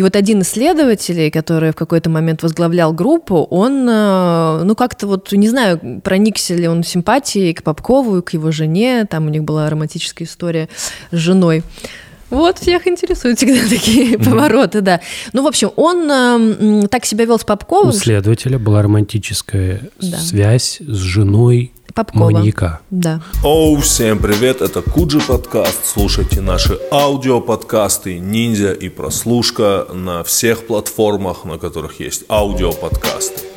И вот один исследователь, который в какой-то момент возглавлял группу, он, э, ну, как-то вот, не знаю, проникся ли он симпатией к Попкову к его жене, там у них была романтическая история с женой. Вот, всех интересуют всегда такие mm-hmm. повороты, да. Ну, в общем, он э, так себя вел с Попковым. У следователя была романтическая да. связь с женой Попкова. Маньяка. Да. Оу, всем привет, это Куджи подкаст. Слушайте наши аудиоподкасты «Ниндзя» и «Прослушка» на всех платформах, на которых есть аудиоподкасты.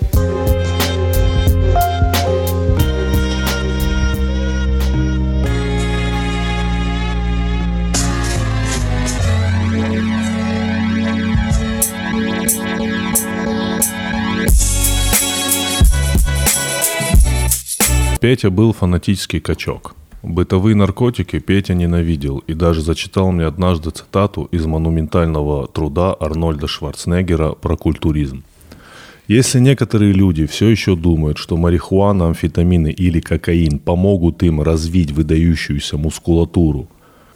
Петя был фанатический качок. Бытовые наркотики Петя ненавидел и даже зачитал мне однажды цитату из монументального труда Арнольда Шварценеггера про культуризм. Если некоторые люди все еще думают, что марихуана, амфетамины или кокаин помогут им развить выдающуюся мускулатуру,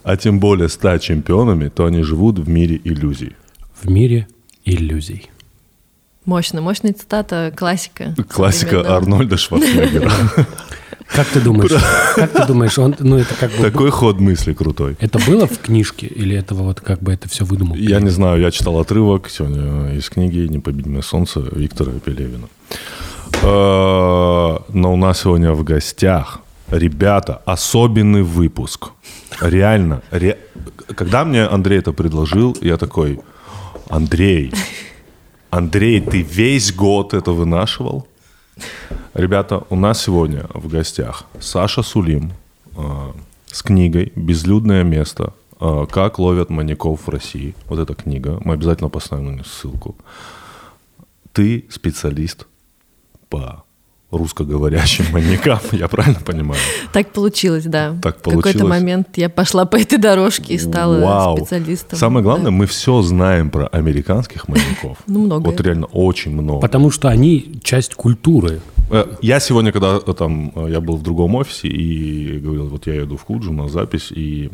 а тем более стать чемпионами, то они живут в мире иллюзий. В мире иллюзий. Мощно, мощная цитата, классика. Классика Арнольда Шварценеггера. Как ты думаешь? Как ты думаешь, он, ну это как бы... Такой ход мысли крутой. Это было в книжке или это вот как бы это все выдумал? Я не знаю, я читал отрывок сегодня из книги «Непобедимое солнце» Виктора Пелевина. А, но у нас сегодня в гостях ребята, особенный выпуск. Реально. Ре... Когда мне Андрей это предложил, я такой, Андрей, Андрей, ты весь год это вынашивал? Ребята, у нас сегодня в гостях Саша Сулим э, с книгой «Безлюдное место. Э, как ловят маньяков в России». Вот эта книга. Мы обязательно поставим на нее ссылку. Ты специалист по русскоговорящим маньякам, я правильно понимаю? Так получилось, да. Так получилось. В какой-то момент я пошла по этой дорожке и стала Вау. специалистом. Самое главное, да. мы все знаем про американских маньяков. Ну, много. Вот реально очень много. Потому что они часть культуры. Э, я сегодня, когда э, там, э, я был в другом офисе и говорил, вот я иду в Куджу на запись, и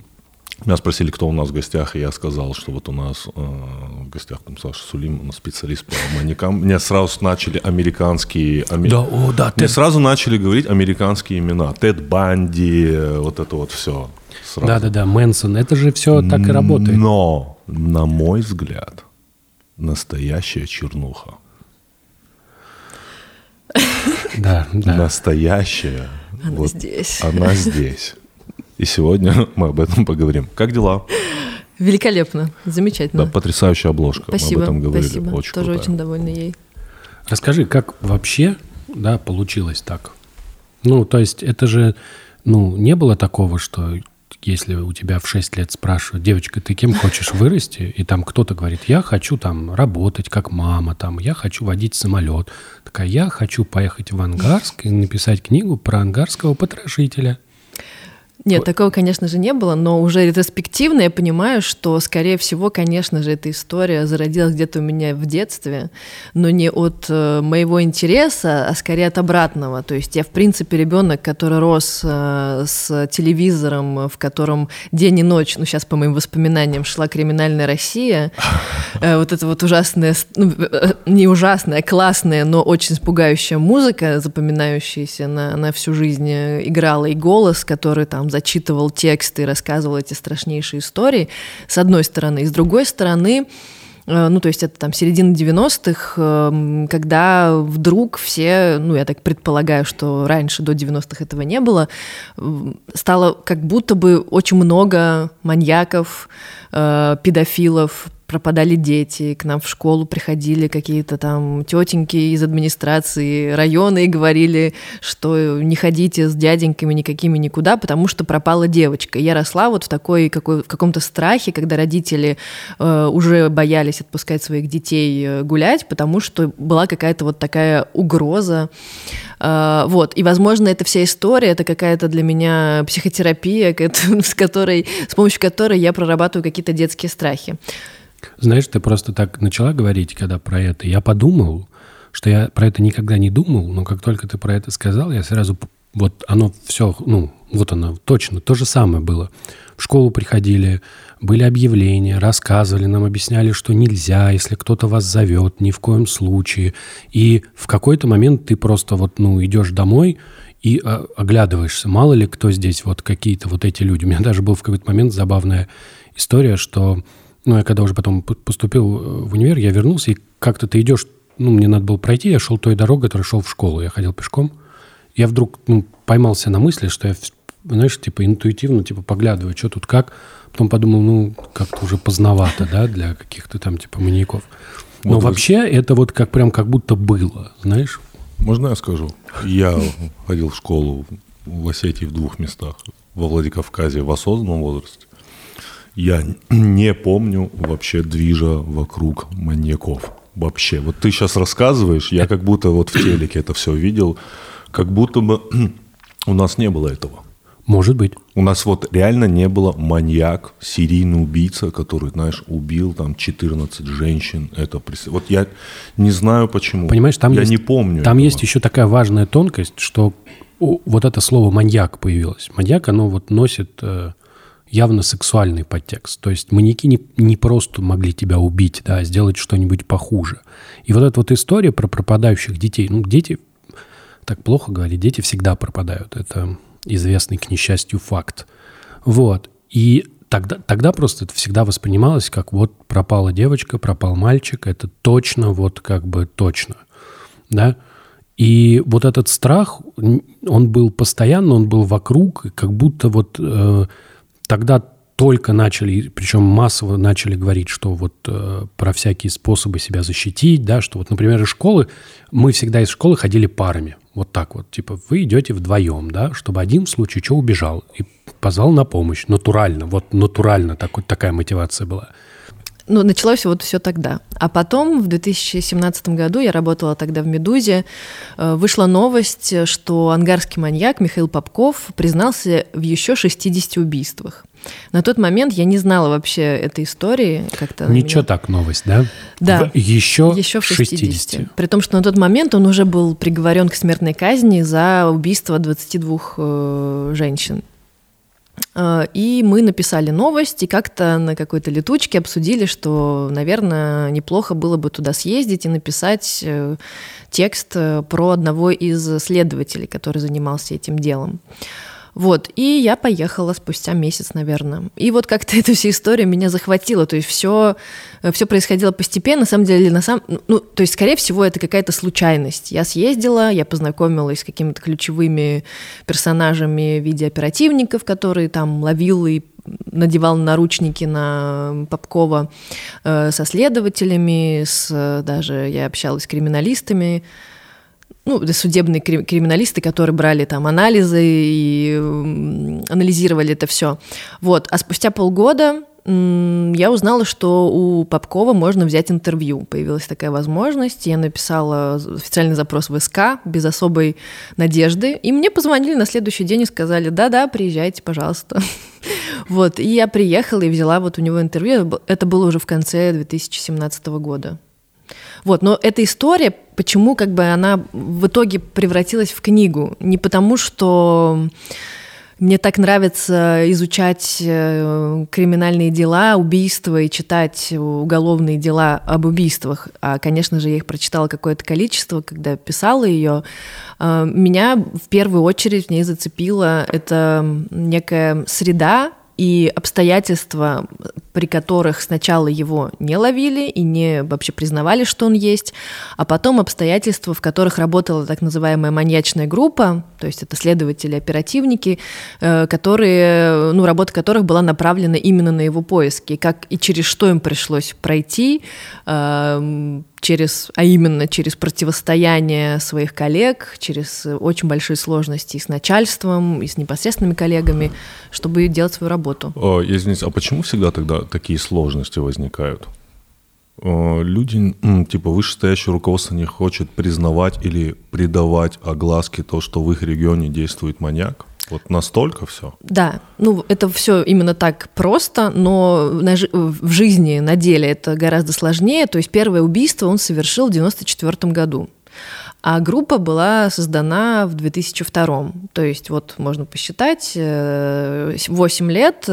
меня спросили, кто у нас в гостях, и я сказал, что вот у нас э, в гостях там Саша Сулим, специалист по маньякам. Мне сразу начали американские... Ами... Да, о, да, Мне сразу начали говорить американские имена. Тед Банди, вот это вот все. Да-да-да, Мэнсон, это же все так и работает. Но, на мой взгляд, настоящая чернуха. Да, да. Настоящая. Она вот, здесь. Она здесь. И сегодня мы об этом поговорим. Как дела? Великолепно, замечательно. Да, потрясающая обложка. Спасибо, мы об этом говорили. Спасибо. Очень Тоже крутая. очень довольна ей. Расскажи, как вообще да, получилось так? Ну, то есть это же, ну, не было такого, что если у тебя в 6 лет спрашивают, девочка, ты кем хочешь вырасти? И там кто-то говорит, я хочу там работать как мама, там, я хочу водить самолет. Такая, я хочу поехать в Ангарск и написать книгу про ангарского потрошителя. Нет, такого, конечно же, не было, но уже ретроспективно я понимаю, что, скорее всего, конечно же, эта история зародилась где-то у меня в детстве, но не от э, моего интереса, а скорее от обратного. То есть я, в принципе, ребенок, который рос э, с телевизором, в котором день и ночь, ну, сейчас по моим воспоминаниям, шла криминальная Россия. Э, вот это вот ужасная, ну, э, не ужасная, а классная, но очень испугающая музыка, запоминающаяся на, на всю жизнь, э, играла и голос, который там зачитывал тексты и рассказывал эти страшнейшие истории, с одной стороны. И с другой стороны, э, ну, то есть это там середина 90-х, эм, когда вдруг все, ну, я так предполагаю, что раньше, до 90-х этого не было, стало как будто бы очень много маньяков, э, педофилов, пропадали дети, к нам в школу приходили какие-то там тетеньки из администрации района и говорили, что не ходите с дяденьками никакими никуда, потому что пропала девочка. я росла вот в такой какой, в каком-то страхе, когда родители э, уже боялись отпускать своих детей э, гулять, потому что была какая-то вот такая угроза. Э, вот. И, возможно, эта вся история, это какая-то для меня психотерапия, с которой, с помощью которой я прорабатываю какие-то детские страхи. Знаешь, ты просто так начала говорить, когда про это. Я подумал, что я про это никогда не думал, но как только ты про это сказал, я сразу вот оно все, ну, вот оно, точно, то же самое было. В школу приходили, были объявления, рассказывали, нам объясняли, что нельзя, если кто-то вас зовет, ни в коем случае. И в какой-то момент ты просто вот, ну, идешь домой и а, оглядываешься, мало ли кто здесь вот какие-то вот эти люди. У меня даже был в какой-то момент забавная история, что, ну, я когда уже потом поступил э, в универ, я вернулся, и как-то ты идешь, ну, мне надо было пройти, я шел той дорогой, которой шел в школу, я ходил пешком. Я вдруг ну, поймался на мысли, что я, знаешь, типа интуитивно, типа поглядываю, что тут как, Потом подумал, ну, как-то уже поздновато, да, для каких-то там типа маньяков. Но вот вообще вы... это вот как прям как будто было, знаешь? Можно я скажу? Я ходил в школу в Осетии в двух местах. Во Владикавказе в осознанном возрасте. Я не помню вообще движа вокруг маньяков. Вообще. Вот ты сейчас рассказываешь, я как будто вот в телеке это все видел, как будто бы у нас не было этого. Может быть. У нас вот реально не было маньяк, серийный убийца, который, знаешь, убил там 14 женщин. Это Вот я не знаю почему. Понимаешь, там я есть, не помню. Там этого. есть еще такая важная тонкость, что вот это слово маньяк появилось. Маньяк, оно вот носит э, явно сексуальный подтекст. То есть маньяки не, не просто могли тебя убить, да, а сделать что-нибудь похуже. И вот эта вот история про пропадающих детей. Ну, дети, так плохо говорить, дети всегда пропадают. Это известный, к несчастью, факт. Вот. И тогда, тогда просто это всегда воспринималось как вот пропала девочка, пропал мальчик, это точно, вот как бы точно. Да? И вот этот страх, он был постоянно, он был вокруг, как будто вот э, тогда только начали, причем массово начали говорить, что вот э, про всякие способы себя защитить, да, что вот, например, из школы, мы всегда из школы ходили парами. Вот так вот. Типа вы идете вдвоем, да, чтобы один в случае чего убежал и позвал на помощь. Натурально. Вот натурально так, вот такая мотивация была. Ну, началось вот все тогда. А потом, в 2017 году, я работала тогда в «Медузе», э, вышла новость, что ангарский маньяк Михаил Попков признался в еще 60 убийствах. На тот момент я не знала вообще этой истории. Как-то Ничего меня... так новость, да? Да. В еще, еще в 60. 60. При том, что на тот момент он уже был приговорен к смертной казни за убийство 22 э, женщин. Э, и мы написали новость и как-то на какой-то летучке обсудили, что, наверное, неплохо было бы туда съездить и написать э, текст э, про одного из следователей, который занимался этим делом. Вот, и я поехала спустя месяц, наверное. И вот как-то эта вся история меня захватила, то есть все, все происходило постепенно, на самом деле, на самом, ну, то есть, скорее всего, это какая-то случайность. Я съездила, я познакомилась с какими-то ключевыми персонажами в виде оперативников, которые там ловил и надевал наручники на Попкова э, со следователями, с, даже я общалась с криминалистами, ну, судебные криминалисты, которые брали там анализы и анализировали это все. Вот. А спустя полгода я узнала, что у Попкова можно взять интервью. Появилась такая возможность. Я написала официальный запрос в СК без особой надежды. И мне позвонили на следующий день и сказали, да-да, приезжайте, пожалуйста. Вот, и я приехала и взяла вот у него интервью. Это было уже в конце 2017 года. Вот, но эта история, почему как бы она в итоге превратилась в книгу? Не потому, что мне так нравится изучать э, криминальные дела, убийства и читать уголовные дела об убийствах. А, конечно же, я их прочитала какое-то количество, когда писала ее. А, меня в первую очередь в ней зацепила это некая среда, и обстоятельства, при которых сначала его не ловили и не вообще признавали, что он есть, а потом обстоятельства, в которых работала так называемая маньячная группа, то есть это следователи, оперативники, э, которые, ну, работа которых была направлена именно на его поиски, как и через что им пришлось пройти, эм, через, а именно через противостояние своих коллег, через очень большие сложности и с начальством, и с непосредственными коллегами, чтобы делать свою работу. О, извините, а почему всегда тогда такие сложности возникают? Люди, типа вышестоящее руководство не хочет признавать или придавать огласке то, что в их регионе действует маньяк? Вот настолько все? Да, ну это все именно так просто, но на, в жизни, на деле это гораздо сложнее. То есть первое убийство он совершил в 94 году. А группа была создана в 2002. То есть вот можно посчитать, 8 лет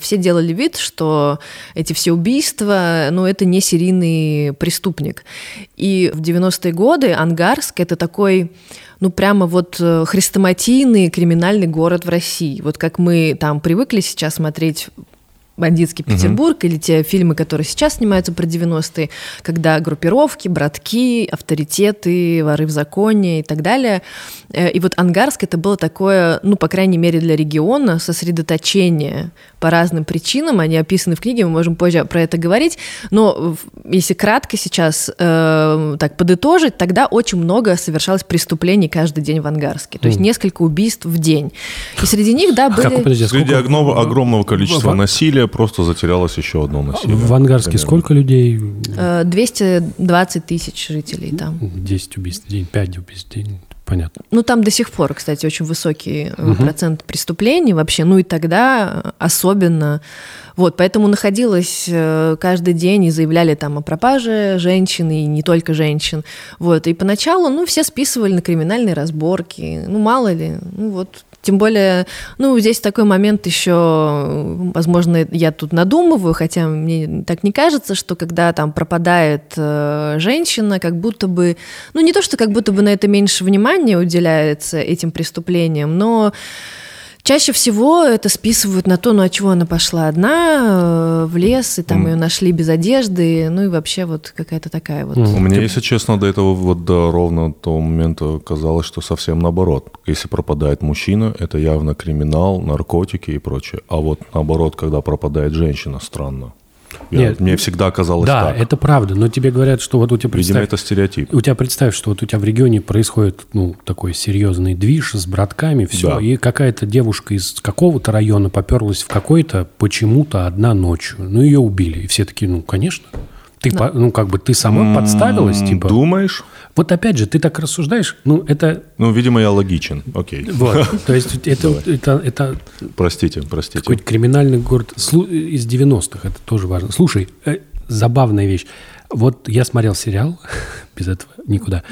все делали вид, что эти все убийства, ну это не серийный преступник. И в 90-е годы Ангарск это такой ну, прямо вот э, хрестоматийный криминальный город в России. Вот как мы там привыкли сейчас смотреть «Бандитский Петербург» угу. или те фильмы, которые сейчас снимаются про 90-е, когда группировки, братки, авторитеты, воры в законе и так далее. Э, и вот Ангарск это было такое, ну, по крайней мере, для региона сосредоточение по разным причинам. Они описаны в книге, мы можем позже про это говорить. Но если кратко сейчас э, так подытожить, тогда очень много совершалось преступлений каждый день в Ангарске. То есть mm. несколько убийств в день. И среди них, да, были... Как, подожди, Среди огромного, огромного количества насилия просто затерялось еще одно насилие. В Ангарске Понятно. сколько людей? 220 э, тысяч жителей там. 10 убийств в день, 5 убийств в день понятно. Ну, там до сих пор, кстати, очень высокий угу. процент преступлений вообще. Ну и тогда особенно. Вот, поэтому находилась э, каждый день и заявляли там о пропаже женщин, и не только женщин. Вот, и поначалу, ну, все списывали на криминальные разборки. Ну, мало ли, ну, вот тем более, ну, здесь такой момент еще, возможно, я тут надумываю, хотя мне так не кажется, что когда там пропадает э, женщина, как будто бы, ну, не то, что как будто бы на это меньше внимания уделяется этим преступлениям, но Чаще всего это списывают на то, ну а чего она пошла одна э, в лес, и там mm. ее нашли без одежды, ну и вообще вот какая-то такая вот. Mm. Мне, если честно, до этого вот до ровно того момента казалось, что совсем наоборот. Если пропадает мужчина, это явно криминал, наркотики и прочее. А вот наоборот, когда пропадает женщина, странно. Я, Нет, мне всегда казалось да, так. Да, это правда, но тебе говорят, что вот у тебя... Видимо, это стереотип. У тебя представь, что вот у тебя в регионе происходит, ну, такой серьезный движ с братками, все, да. и какая-то девушка из какого-то района поперлась в какой-то почему-то одна ночью. Ну, ее убили. И все такие, ну, конечно. Ты, да. ну, как бы ты сама подставилась, типа. Думаешь? Вот опять же, ты так рассуждаешь, ну, это... Ну, видимо, я логичен, окей. Вот, то есть это... это, это простите, простите. Какой-то криминальный город из 90-х, это тоже важно. Слушай, э, забавная вещь. Вот я смотрел сериал, без этого никуда,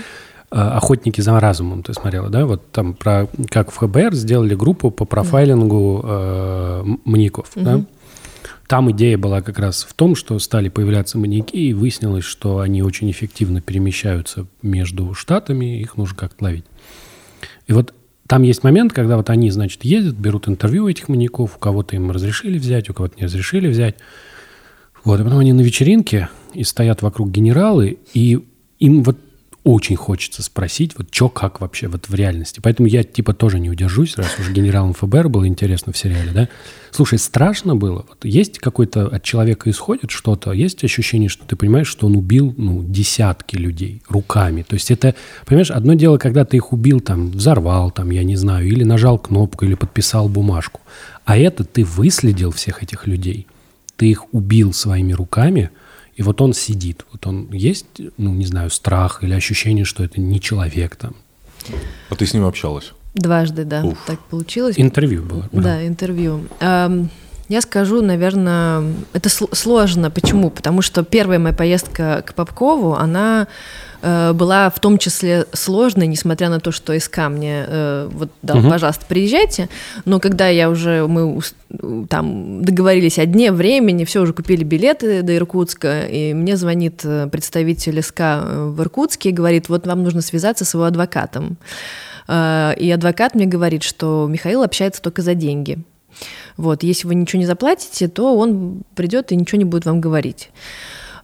э, «Охотники за разумом» ты смотрела, да? Вот там про как в ФБР сделали группу по профайлингу э, маньяков, да? Там идея была как раз в том, что стали появляться маньяки, и выяснилось, что они очень эффективно перемещаются между штатами, их нужно как-то ловить. И вот там есть момент, когда вот они, значит, ездят, берут интервью этих маньяков, у кого-то им разрешили взять, у кого-то не разрешили взять. Вот, и потом они на вечеринке, и стоят вокруг генералы, и им вот очень хочется спросить, вот что, как вообще вот в реальности. Поэтому я типа тоже не удержусь, раз уже генералом ФБР было интересно в сериале, да. Слушай, страшно было? Вот есть какой-то от человека исходит что-то, есть ощущение, что ты понимаешь, что он убил, ну, десятки людей руками. То есть это, понимаешь, одно дело, когда ты их убил, там, взорвал, там, я не знаю, или нажал кнопку, или подписал бумажку. А это ты выследил всех этих людей, ты их убил своими руками – и вот он сидит. Вот он есть, ну, не знаю, страх или ощущение, что это не человек там. А ты с ним общалась? Дважды, да, Уф. так получилось. Интервью было. Да, да интервью. Я скажу, наверное, это сложно. Почему? Потому что первая моя поездка к Попкову, она была в том числе сложной, несмотря на то, что СК мне э, вот дал, угу. пожалуйста, приезжайте. Но когда я уже, мы там договорились о дне, времени, все, уже купили билеты до Иркутска, и мне звонит э, представитель СК в Иркутске и говорит, вот вам нужно связаться с его адвокатом. И адвокат мне говорит, что Михаил общается только за деньги. Вот, если вы ничего не заплатите, то он придет и ничего не будет вам говорить.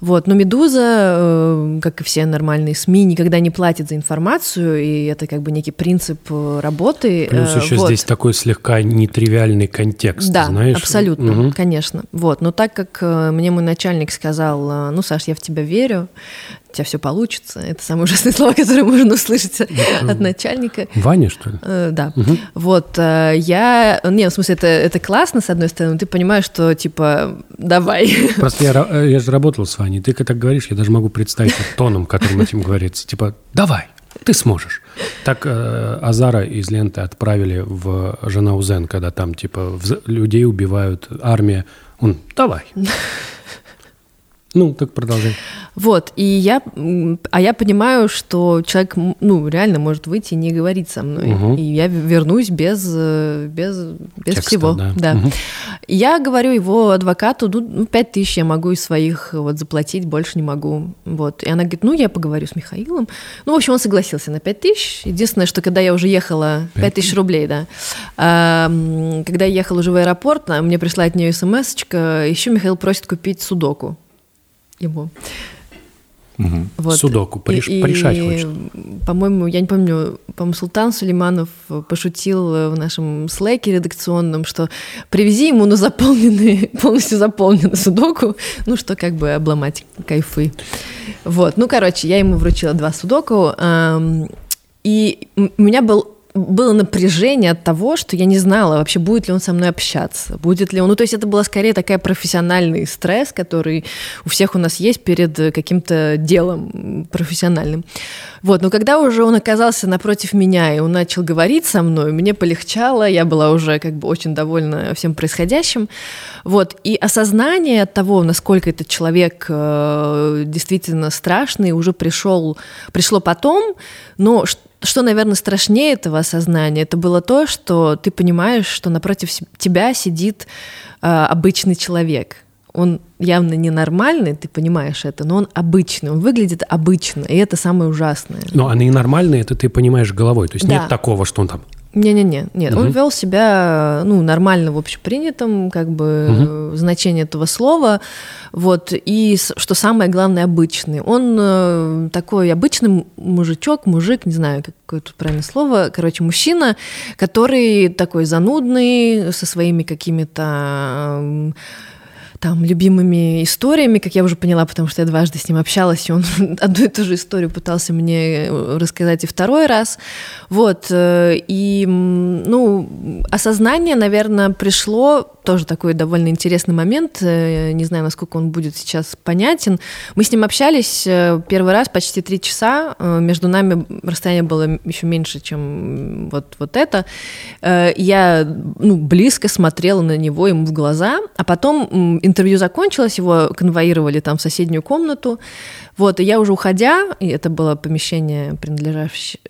Вот. Но «Медуза», э, как и все нормальные СМИ, никогда не платит за информацию, и это как бы некий принцип э, работы. Плюс еще вот. здесь такой слегка нетривиальный контекст, да, знаешь? абсолютно, угу. конечно. Вот. Но так как э, мне мой начальник сказал, ну, Саш, я в тебя верю, у тебя все получится. Это самые ужасные слова, которые можно услышать это от начальника. Ваня, что ли? Э, да. Угу. Вот, э, я... Не, в смысле, это, это классно, с одной стороны, ты понимаешь, что, типа, давай. Просто я, э, я же работал с Ваней, ты так говоришь, я даже могу представить тоном, которым этим говорится. Типа, давай, ты сможешь. Так э, Азара из ленты отправили в Жанаузен, когда там, типа, людей убивают, армия. Он, давай. Ну, так продолжай. Вот, и я, а я понимаю, что человек, ну, реально может выйти и не говорить со мной, Мгм. и я вернусь без, э, без, без Текста, всего, да. да. Мгм. Я говорю его адвокату, ну, ну, пять тысяч я могу из своих вот заплатить, больше не могу, вот. И она говорит, ну, я поговорю с Михаилом. Ну, в общем, он согласился на пять тысяч. Единственное, что когда я уже ехала, Пять тысяч рублей, да, А, когда я ехала уже в аэропорт, а, мне пришла от нее смс еще Михаил просит купить судоку ему. Мгм. Вот. Судоку пореш- порешать хочет. По-моему, я не помню, по-моему, Султан Сулейманов пошутил в нашем слэке редакционном, что привези ему на заполненный, полностью заполненный судоку, ну, что как бы обломать кайфы. Вот, ну, короче, я ему вручила два судоку, ам, и у меня был было напряжение от того, что я не знала вообще, будет ли он со мной общаться, будет ли он... Ну, то есть это была скорее такая профессиональный стресс, который у всех у нас есть перед э, каким-то делом профессиональным. Вот, но когда уже он оказался напротив меня, и он начал говорить со мной, мне полегчало, я была уже как бы очень довольна всем происходящим. Вот, и осознание от того, насколько этот человек э, действительно страшный, уже пришел, пришло потом, но что, наверное, страшнее этого осознания, это было то, что ты понимаешь, что напротив тебя сидит э, обычный человек. Он явно ненормальный, ты понимаешь это, но он обычный, он выглядит обычно, и это самое ужасное. Но они нормальные, это ты понимаешь головой. То есть Да. нет такого, что он там... Не-не-не, нет, он Мгм. вел себя, ну, нормально в общепринятом, как бы, э, значении этого слова, вот, и, что самое главное, обычный. Он э, такой обычный мужичок, мужик, не знаю, какое тут правильное слово, короче, мужчина, который такой занудный, со своими какими-то... эм, там, любимыми историями, как я уже поняла, потому что я дважды с ним общалась, и он одну и ту же историю пытался мне э, рассказать и второй раз. Вот, э, и, ну, осознание, наверное, пришло, тоже такой довольно интересный момент, э, не знаю, насколько он будет сейчас понятен. Мы с ним общались первый раз почти три часа, между нами расстояние было еще меньше, чем вот, вот это. Я, ну, близко смотрела на него, ему в глаза, а потом интервью закончилось, его конвоировали там в соседнюю комнату, вот, и я уже уходя, и это было помещение, принадлежащее,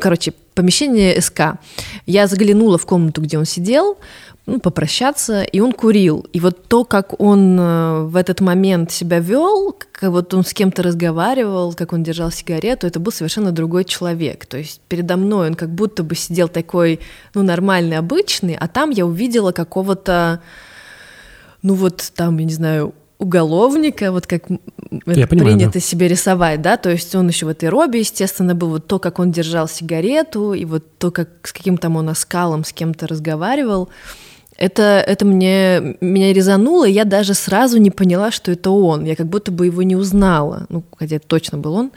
короче, помещение СК, я заглянула в комнату, где он сидел, ну, попрощаться, и он курил. И вот то, как он э, в этот момент себя вел, как вот он с кем-то разговаривал, как он держал сигарету, это был совершенно другой человек. То есть передо мной он как будто бы сидел такой, ну, нормальный, обычный, а там я увидела какого-то, ну, вот там, я не знаю, уголовника, вот как Я понимаю, принято себе рисовать, да, то есть он еще в этой робе, естественно, был вот то, как он держал сигарету, и вот то, как с каким там он оскалом с кем-то разговаривал, это, это мне, меня резануло, и я даже сразу не поняла, что это он. Я как будто бы его не узнала. Ну, хотя это точно был он.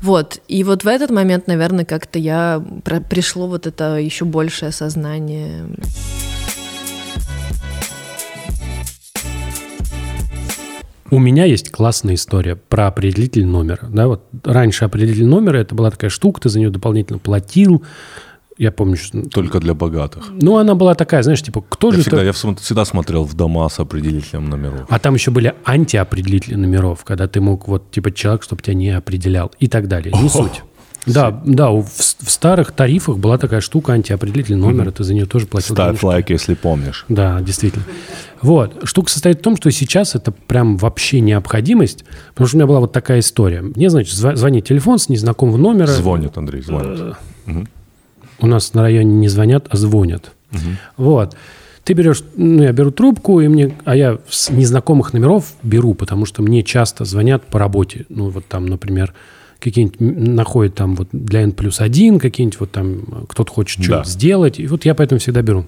Вот. И вот в этот момент, наверное, как-то я пришло вот это еще большее осознание. У меня есть классная история про определитель номера. Да, вот раньше определитель номера это была такая штука, ты за нее дополнительно платил. Я помню, что... Только для богатых. Ну, она была такая, знаешь, типа, кто Я же... всегда, это- я всегда смотрел в дома с определителем номеров. А там еще были антиопределители номеров, когда ты мог вот типа человек, чтобы тебя не определял и так далее. Не суть. Да, да, в, в старых тарифах была такая штука антиопределитель номера, ты за нее тоже платил. Ставь денежку. лайк, если помнишь. Да, действительно. Вот. Штука состоит в том, что сейчас это прям вообще необходимость, потому что у меня была вот такая история. Мне, значит, зва- звонит телефон с незнакомого номера. Звонит, Андрей, звонит. У нас на районе не звонят, а звонят. Вот. Ты берешь, ну, я беру трубку, и мне, а я с незнакомых номеров беру, потому что мне часто звонят по работе. Ну, вот там, например, какие-нибудь находят там вот для N плюс один, какие-нибудь вот там э, кто-то хочет Да. что-то сделать. И вот я поэтому всегда беру.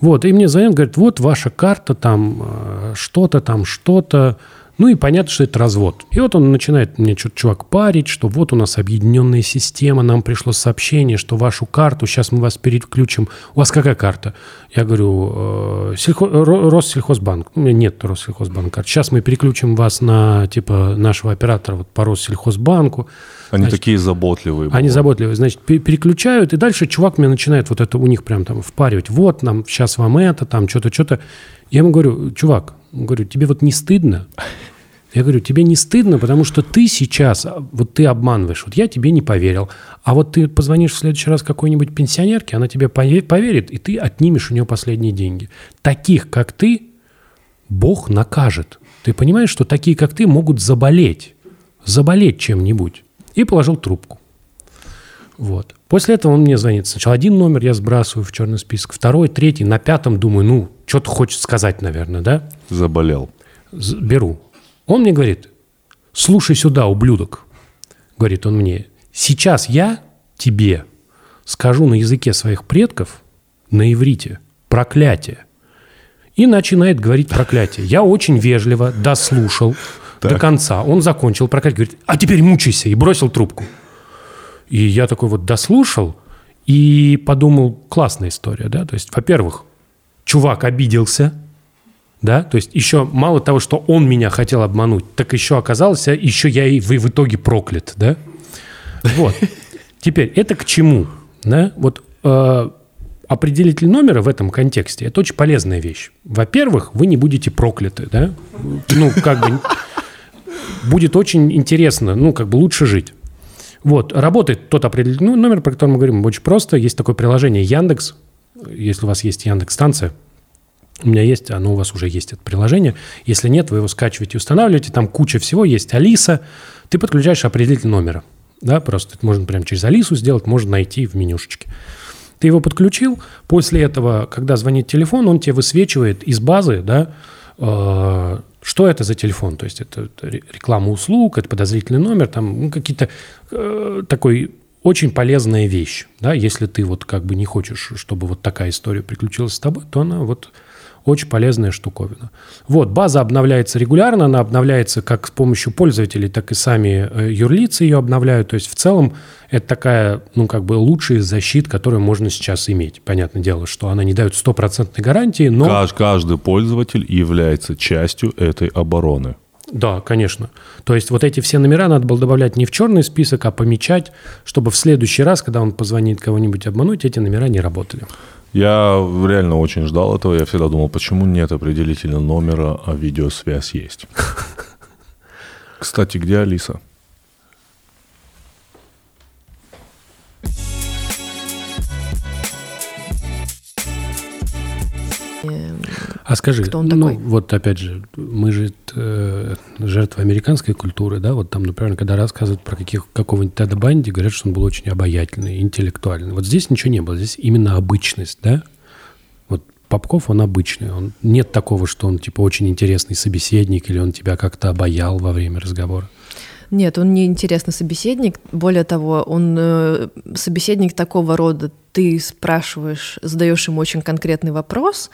Вот, и мне звонят, говорят, вот ваша карта, там э, что-то, там что-то. Ну и понятно, что это развод. И вот он начинает мне что-то чувак парить, что вот у нас объединенная система, нам пришло сообщение, что вашу карту, сейчас мы вас переключим. У вас какая карта? Я говорю, э, сельхо- Ро- Россельхозбанк. У меня нет Россельхозбанка карты. Сейчас мы переключим вас на типа нашего оператора вот, по Россельхозбанку. Они Значит, такие заботливые. они бывают. заботливые, значит, пе- переключают, и дальше чувак мне начинает вот это у них прям там впаривать. Вот, нам сейчас вам это, там что-то, что-то. Я ему говорю, чувак, говорю, тебе вот не стыдно? Я говорю, тебе не стыдно, потому что ты сейчас, а, вот ты обманываешь, вот я тебе не поверил, а вот ты позвонишь в следующий раз какой-нибудь пенсионерке, она тебе поверит, и ты отнимешь у нее последние деньги. Таких, как ты, Бог накажет. Ты понимаешь, что такие, как ты, могут заболеть, заболеть чем-нибудь. И положил трубку. Вот. После этого он мне звонит. Сначала один номер я сбрасываю в черный список, второй, третий, на пятом думаю, ну, что-то хочет сказать, наверное, да? Заболел. Беру. Он мне говорит, слушай сюда, ублюдок, говорит он мне, сейчас я тебе скажу на языке своих предков, на иврите, проклятие. И начинает говорить проклятие. Я очень вежливо дослушал так. до конца. Он закончил проклятие, говорит, а теперь мучайся, и бросил трубку. И я такой вот дослушал и подумал, классная история, да, то есть, во-первых, чувак обиделся, да, то есть еще мало того, что он меня хотел обмануть, так еще оказалось, еще я и в, в итоге проклят, да. Вот. Теперь это к чему, да? Вот э, определитель номера в этом контексте это очень полезная вещь. Во-первых, вы не будете прокляты, да. Ну как бы будет очень интересно, ну как бы лучше жить. Вот, работает тот определенный номер, про который мы говорим, очень просто. Есть такое приложение Яндекс, если у вас есть Яндекс станция, у меня есть, оно у вас уже есть, это приложение. Если нет, вы его скачиваете, устанавливаете, там куча всего, есть Алиса, ты подключаешь определитель номера. Да, просто это можно прямо через Алису сделать, можно найти в менюшечке. Ты его подключил, после этого, когда звонит телефон, он тебе высвечивает из базы, да, э, что это за телефон. То есть это, это реклама услуг, это подозрительный номер, там ну, какие-то э, такой очень полезная вещь. Да? Если ты вот как бы не хочешь, чтобы вот такая история приключилась с тобой, то она вот очень полезная штуковина. Вот, база обновляется регулярно, она обновляется как с помощью пользователей, так и сами э, юрлицы ее обновляют. То есть в целом это такая, ну, как бы лучшая защит, которую можно сейчас иметь. Понятное дело, что она не дает стопроцентной гарантии, но... Каждый, каждый пользователь является частью этой обороны. Да, конечно. То есть вот эти все номера надо было добавлять не в черный список, а помечать, чтобы в следующий раз, когда он позвонит кого-нибудь обмануть, эти номера не работали. Я реально очень ждал этого. Я всегда думал, почему нет определителя номера, а видеосвязь есть. Кстати, где Алиса? А скажи, Кто он ну, такой? вот опять же, мы же э, жертвы американской культуры, да, вот там, например, когда рассказывают про каких, какого-нибудь Теда Банди, говорят, что он был очень обаятельный, интеллектуальный. Вот здесь ничего не было, здесь именно обычность, да? Вот Попков, он обычный, он, нет такого, что он, типа, очень интересный собеседник или он тебя как-то обаял во время разговора. Нет, он не интересный собеседник. Более того, он э, собеседник такого рода ты спрашиваешь, задаешь ему очень конкретный вопрос,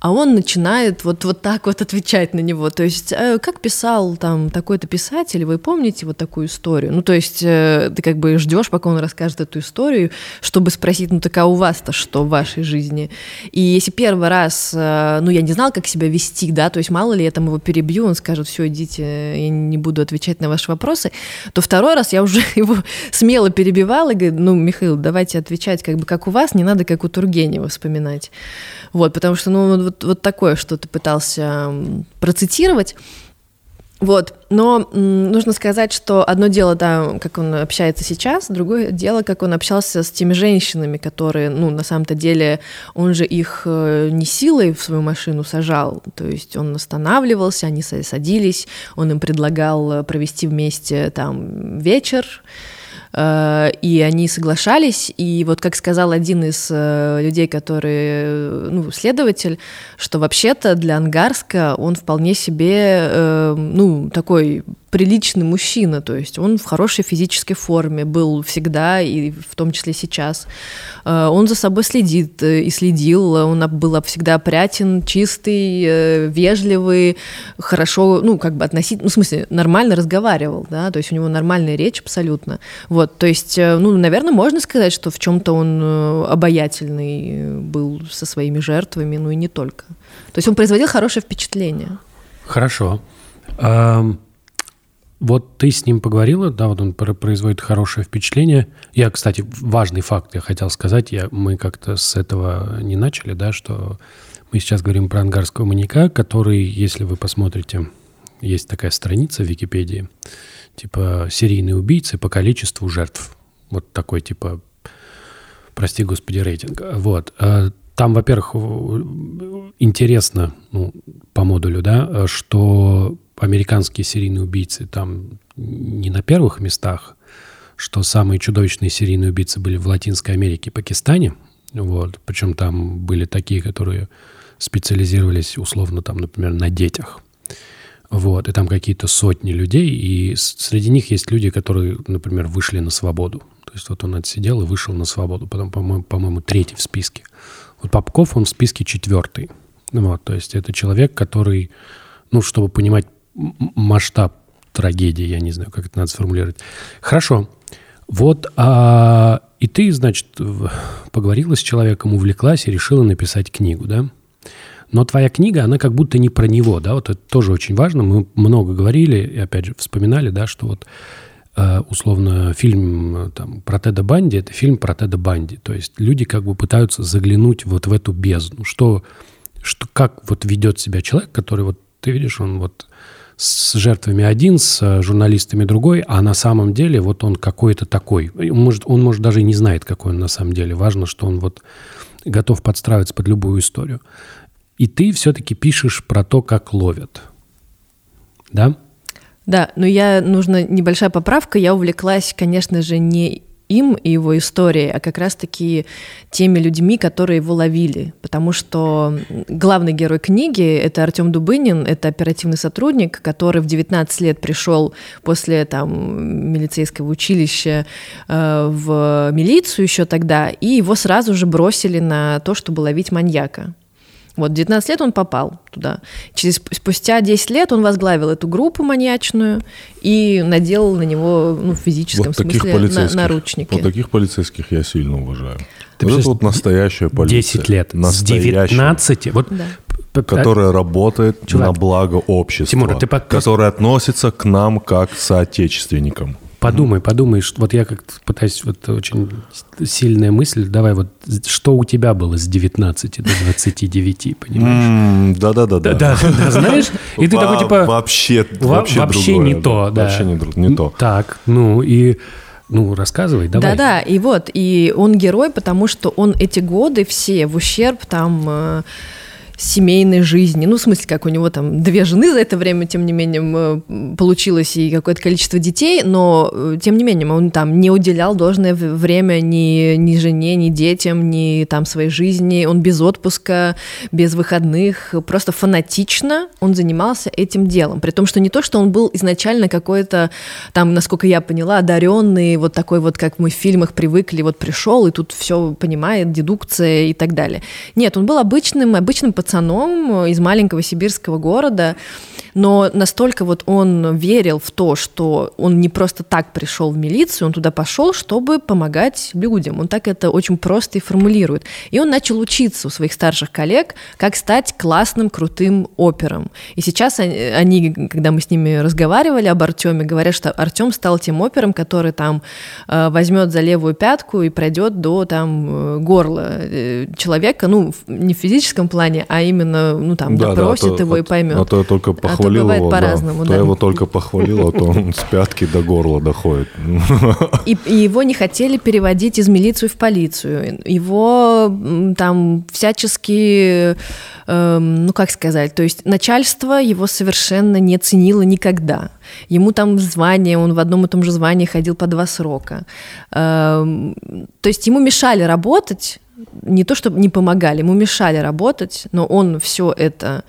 а он начинает вот, вот так вот отвечать на него. То есть, э, как писал там такой-то писатель, вы помните вот такую историю? Ну, то есть, э, ты как бы ждешь, пока он расскажет эту историю, чтобы спросить, ну, так а у вас-то что в вашей жизни? И если первый раз, э, ну, я не знал, как себя вести, да, то есть, мало ли я там его перебью, он скажет, все, идите, я не буду отвечать на ваши вопросы, то второй раз я уже его смело перебивала и говорю, ну, Михаил, давайте отвечать как бы как как у вас, не надо как у Тургенева вспоминать. Вот, потому что, ну, вот, вот такое что-то пытался процитировать. Вот, но нужно сказать, что одно дело, да, как он общается сейчас, другое дело, как он общался с теми женщинами, которые, ну, на самом-то деле, он же их э, не силой в свою машину сажал, то есть он останавливался, они садились, он им предлагал э, провести вместе там вечер, и они соглашались, и вот как сказал один из э, людей, который, ну, следователь, что вообще-то для Ангарска он вполне себе, э, ну, такой приличный мужчина, то есть он в хорошей физической форме был всегда, и в том числе сейчас. Э, он за собой следит э, и следил, он был всегда опрятен, чистый, э, вежливый, хорошо, ну, как бы относительно, ну, в смысле, нормально разговаривал, да, то есть у него нормальная речь абсолютно. Вот, то есть, ну, наверное, можно сказать, что в чем-то он обаятельный был со своими жертвами, ну и не только. То есть он производил хорошее впечатление. Хорошо. Вот ты с ним поговорила, да, вот он производит хорошее впечатление. Я, кстати, важный факт я хотел сказать, я, мы как-то с этого не начали, да, что мы сейчас говорим про ангарского маньяка, который, если вы посмотрите есть такая страница в Википедии, типа серийные убийцы по количеству жертв. Вот такой типа, прости господи, рейтинг. Вот. А там, во-первых, интересно ну, по модулю, да, что американские серийные убийцы там не на первых местах, что самые чудовищные серийные убийцы были в Латинской Америке и Пакистане. Вот. Причем там были такие, которые специализировались условно там, например, на детях. Вот, и там какие-то сотни людей, и среди них есть люди, которые, например, вышли на свободу. То есть вот он отсидел и вышел на свободу, потом, по-моему, по-моему третий в списке. Вот Попков, он в списке четвертый. Вот, то есть это человек, который, ну, чтобы понимать масштаб трагедии, я не знаю, как это надо сформулировать. Хорошо. Вот, а, и ты, значит, поговорила с человеком, увлеклась и решила написать книгу, да? Но твоя книга, она как будто не про него, да, вот это тоже очень важно. Мы много говорили и опять же вспоминали, да, что вот э, условно фильм там, про Теда Банди – это фильм про Теда Банди. То есть люди как бы пытаются заглянуть вот в эту бездну. Что, что, как вот ведет себя человек, который вот, ты видишь, он вот с жертвами один, с журналистами другой, а на самом деле вот он какой-то такой. Может, он может даже и не знает, какой он на самом деле. Важно, что он вот готов подстраиваться под любую историю. И ты все-таки пишешь про то, как ловят. Да? Да, но я нужна небольшая поправка. Я увлеклась, конечно же, не им и его историей, а как раз-таки теми людьми, которые его ловили. Потому что главный герой книги — это Артем Дубынин, это оперативный сотрудник, который в 19 лет пришел после там, милицейского училища э, в милицию еще тогда, и его сразу же бросили на то, чтобы ловить маньяка. Вот, 19 лет он попал туда. Через, спустя 10 лет он возглавил эту группу маньячную и наделал на него ну, в физическом вот смысле на, наручники. Вот таких полицейских я сильно уважаю. Ты вот это вот настоящая полиция. 10 лет. Настоящая, с 19. Вот да которая работает Чувак, на благо общества, Тимур, ты под... которая относится к нам как к соотечественникам. Подумай, подумай, что, вот я как пытаюсь, вот очень сильная мысль, давай вот, что у тебя было с 19 до 29, понимаешь? Да-да-да. Да, да, знаешь? И ты такой типа... Вообще, вообще Вообще не то, да. Вообще не то. Так, ну и... Ну, рассказывай, давай. Да-да, и вот, и он герой, потому что он эти годы все в ущерб там э, семейной жизни. Ну, в смысле, как у него там две жены за это время, тем не менее, получилось и какое-то количество детей, но, э, тем не менее, он там не уделял должное время ни, ни жене, ни детям, ни там своей жизни. Он без отпуска, без выходных, просто фанатично он занимался этим делом. При том, что не то, что он был изначально какой-то, там, насколько я поняла, одаренный, вот такой вот, как мы в фильмах привыкли, вот пришел и тут все понимает, дедукция и так далее. Нет, он был обычным, обычным пациентом, пацаном из маленького сибирского города, но настолько вот он верил в то, что он не просто так пришел в милицию, он туда пошел, чтобы помогать людям. Он так это очень просто и формулирует. И он начал учиться у своих старших коллег, как стать классным, крутым опером. И сейчас они, когда мы с ними разговаривали об Артеме, говорят, что Артем стал тем опером, который там э, возьмет за левую пятку и пройдет до там э, горла э, человека, ну, не в физическом плане, а именно, ну, там, да, допросит да, его и поймет. А то я только похвалил а похвалил его, по-разному, да. да. То его только похвалил, а то он с пятки до горла доходит. И, и его не хотели переводить из милиции в полицию. Его там всячески, э, ну как сказать, то есть начальство его совершенно не ценило никогда. Ему там звание, он в одном и том же звании ходил по два срока. Э, то есть ему мешали работать, не то чтобы не помогали, ему мешали работать, но он все это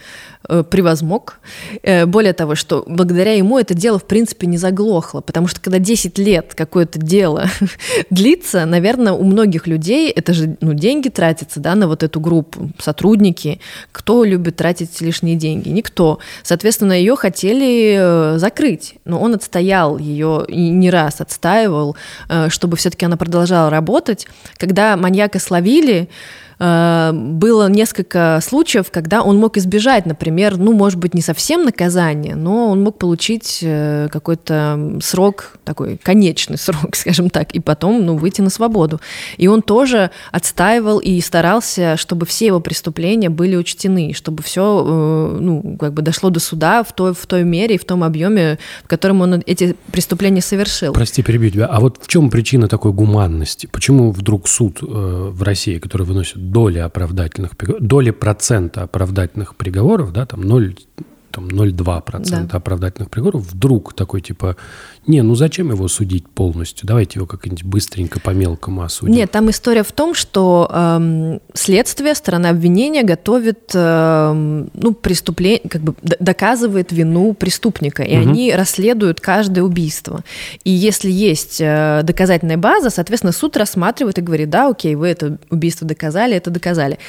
Э, превозмог. Э, более того, что благодаря ему это дело, в принципе, не заглохло, потому что когда 10 лет какое-то дело длится, наверное, у многих людей это же ну, деньги тратятся да, на вот эту группу, сотрудники. Кто любит тратить лишние деньги? Никто. Соответственно, ее хотели э, закрыть, но он отстоял ее и не раз отстаивал, чтобы все-таки она продолжала работать. Когда маньяка словили, э, было несколько случаев, когда он мог избежать, например, ну, может быть, не совсем наказание, но он мог получить э, какой-то срок, такой конечный срок, скажем так, и потом, ну, выйти на свободу. И он тоже отстаивал и старался, чтобы все его преступления были учтены, чтобы все, э, ну, как бы дошло до суда в той, в той мере и в том объеме, в котором он эти преступления совершил. Прости, перебью тебя. А вот в чем причина такой гуманности? Почему вдруг суд э, в России, который выносит доли оправдательных, доли процента оправдательных приговоров, да, там 0 там 0,2% да. оправдательных приговоров, вдруг такой типа, не, ну зачем его судить полностью? Давайте его как-нибудь быстренько по мелкому осудим. Нет, там история в том, что эм, следствие, сторона обвинения готовит, эм, ну, преступление, как бы доказывает вину преступника, и угу. они расследуют каждое убийство. И если есть э, доказательная база, соответственно, суд рассматривает и говорит, да, окей, вы это убийство доказали, это доказали.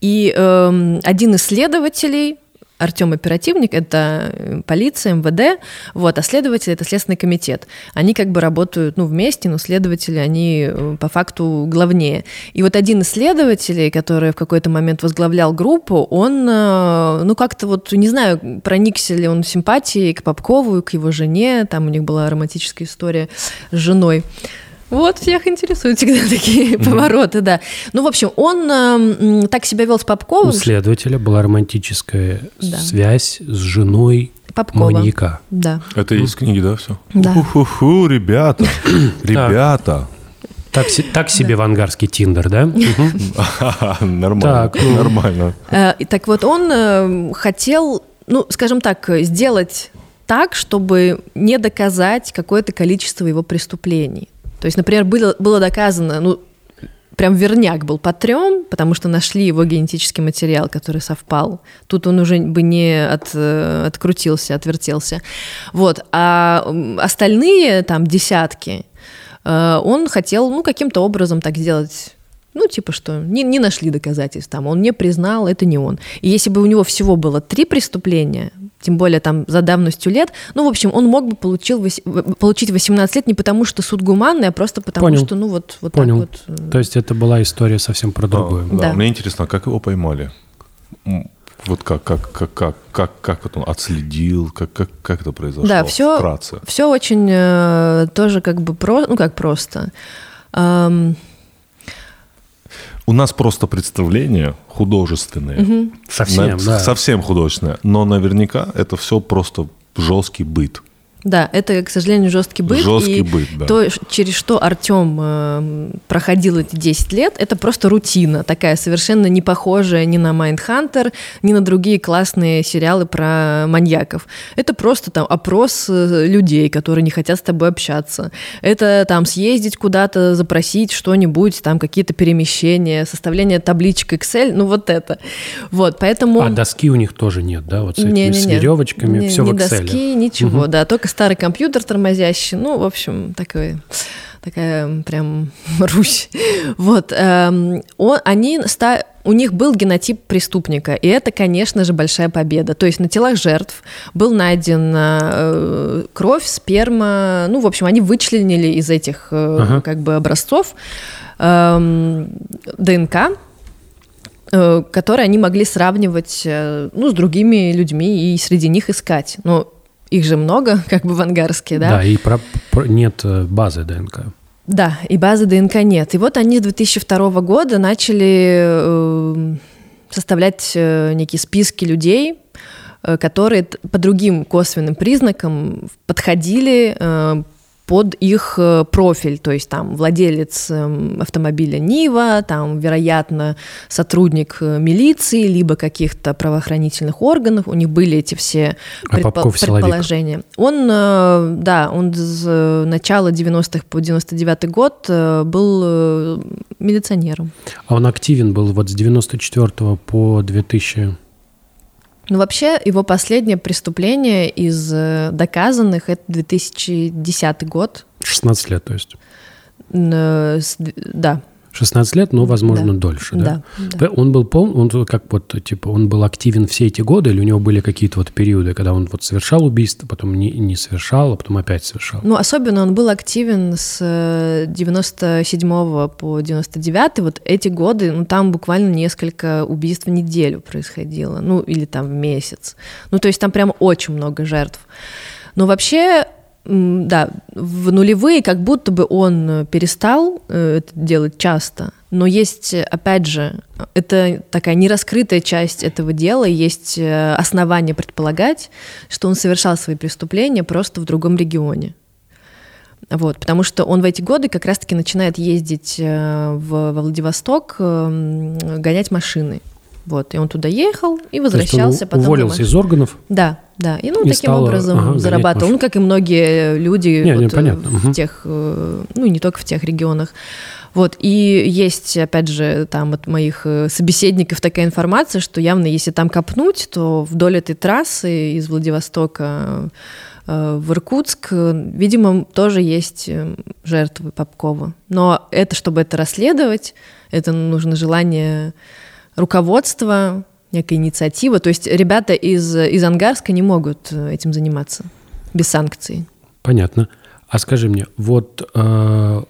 И эм, один из следователей Артем оперативник, это э, полиция, МВД, вот, а следователи это Следственный комитет. Они как бы работают, ну, вместе, но следователи, они э, по факту главнее. И вот один из следователей, который в какой-то момент возглавлял группу, он, э, ну, как-то вот, не знаю, проникся ли он симпатией к Попкову, к его жене, там у них была романтическая история с женой. Вот всех интересуют всегда такие mm-hmm. повороты, да. Ну, в общем, он э, так себя вел с Попковым. У следователя была романтическая да. связь с женой Попкова. маньяка. Да. Это из книги, да, все? Да. Фу-фу-фу, ребята, ребята. Так, так себе да. вангарский Тиндер, да? Нормально. Ну. Нормально. Э, так вот, он э, хотел, ну, скажем так, сделать так, чтобы не доказать какое-то количество его преступлений. То есть, например, было, было доказано, ну, прям верняк был по трем, потому что нашли его генетический материал, который совпал. Тут он уже бы не от, э, открутился, отвертелся. Вот. А остальные там десятки, э, он хотел, ну, каким-то образом так сделать ну, типа что, не, не нашли доказательств там, он не признал, это не он. И если бы у него всего было три преступления, тем более там за давностью лет. Ну, в общем, он мог бы получил, получить 18 лет не потому, что суд гуманный, а просто потому, Понял. что, ну, вот, вот Понял. так вот. Э, То есть это была история совсем про другое. А, да. да. Мне интересно, а как его поймали? Вот как, как, как, как, как, как вот он отследил, как, как, как это произошло да, все, вкратце? Все очень э, тоже как бы про, ну как просто. Эм, у нас просто представление художественное. Угу. Совсем, на, да. Совсем художественное. Но наверняка это все просто жесткий быт. Да, это, к сожалению, жесткий быт. Жесткий и быт, да. То, через что Артем э, проходил эти 10 лет, это просто рутина, такая совершенно не похожая ни на Майндхантер, ни на другие классные сериалы про маньяков. Это просто там опрос э, людей, которые не хотят с тобой общаться. Это там съездить куда-то, запросить что-нибудь, там какие-то перемещения, составление табличек Excel, ну вот это. Вот, поэтому... А доски у них тоже нет, да? Вот с, этими, не, не, не. с веревочками, не, все не в Excel. доски, ничего, угу. да, только старый компьютер тормозящий, ну, в общем, такой такая прям Русь. Вот. Эм, он, они ста... У них был генотип преступника, и это, конечно же, большая победа. То есть на телах жертв был найден э, кровь, сперма, ну, в общем, они вычленили из этих э, ага. как бы образцов э, ДНК, которые они могли сравнивать э, ну, с другими людьми и среди них искать. Но их же много, как бы в ангарске, да? Да, и про, про, нет э, базы ДНК. Да, и базы ДНК нет. И вот они с 2002 года начали э, составлять э, некие списки людей, э, которые по другим косвенным признакам подходили э, под их э, профиль, то есть там владелец эм, автомобиля Нива, там, вероятно, сотрудник э, милиции, либо каких-то правоохранительных органов, у них были эти все а предпо- предположения. Он, э, да, он с начала 90-х по 99 год был милиционером. А он активен был вот с 94 по 2000 ну, вообще, его последнее преступление из э, доказанных — это 2010 год. 16 лет, то есть? Да. 16 лет, но, возможно, Да. дольше, да? Да, Да, Он был пол, он как вот, типа, он был активен все эти годы, или у него были какие-то вот периоды, когда он вот совершал убийство, потом не, не совершал, а потом опять совершал? Ну, особенно он был активен с э, 97 по 99, вот эти годы, ну, там буквально несколько убийств в неделю происходило, ну, или там в месяц. Ну, то есть там прям очень много жертв. Но вообще, да, в нулевые как будто бы он э, перестал э, это делать часто, но есть, э, опять же, это такая нераскрытая часть этого дела, есть основания предполагать, что он совершал свои преступления просто в другом регионе. Вот, потому что он в эти годы как раз-таки начинает ездить в, во Владивосток, гонять машины. Вот, и он туда ехал и То есть он возвращался потом. уволился из органов? Да, да. И ну И таким стал, образом ага, зарабатывал. Ну, как и многие люди Не, не, вот, э, понятно, в тех, э, ну, не только в тех регионах. Вот, и есть, опять же, там от моих э, собеседников такая информация, что явно, если там копнуть, то вдоль этой трассы из Владивостока в Иркутск, видимо, тоже есть жертвы Попкова. Но это, чтобы это расследовать, это нужно желание руководства, некая инициатива. То есть ребята из, из Ангарска не могут э, этим заниматься без санкций. Понятно. А скажи мне, вот э,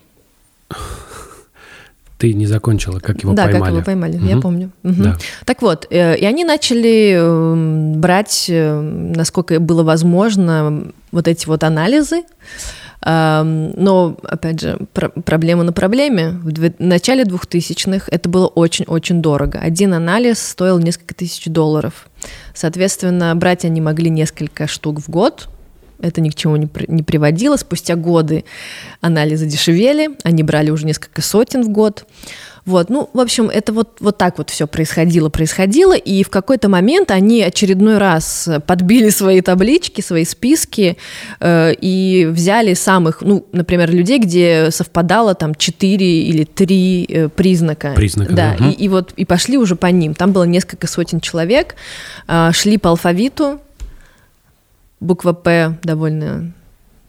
ты не закончила, как его да, поймали? как его поймали, я Мгм. помню. Мгм. Да. Так вот, э, и они начали э, брать, э, насколько было возможно, вот эти вот анализы. Эм, Но, опять же, про- проблема на проблеме. В начале 2000-х это было очень-очень дорого. Один анализ стоил несколько тысяч долларов. Соответственно, брать они могли несколько штук в год. Это ни к чему не, при- не приводило. Спустя годы анализы дешевели, они брали уже несколько сотен в год. Вот, ну, в общем, это вот, вот так вот все происходило, происходило, и в какой-то момент они очередной раз подбили свои таблички, свои списки э, и взяли самых, ну, например, людей, где совпадало там 4 или 3 э, признака. Признака, да. да. И, и вот и пошли уже по ним. Там было несколько сотен человек, а, шли по алфавиту, буква П довольно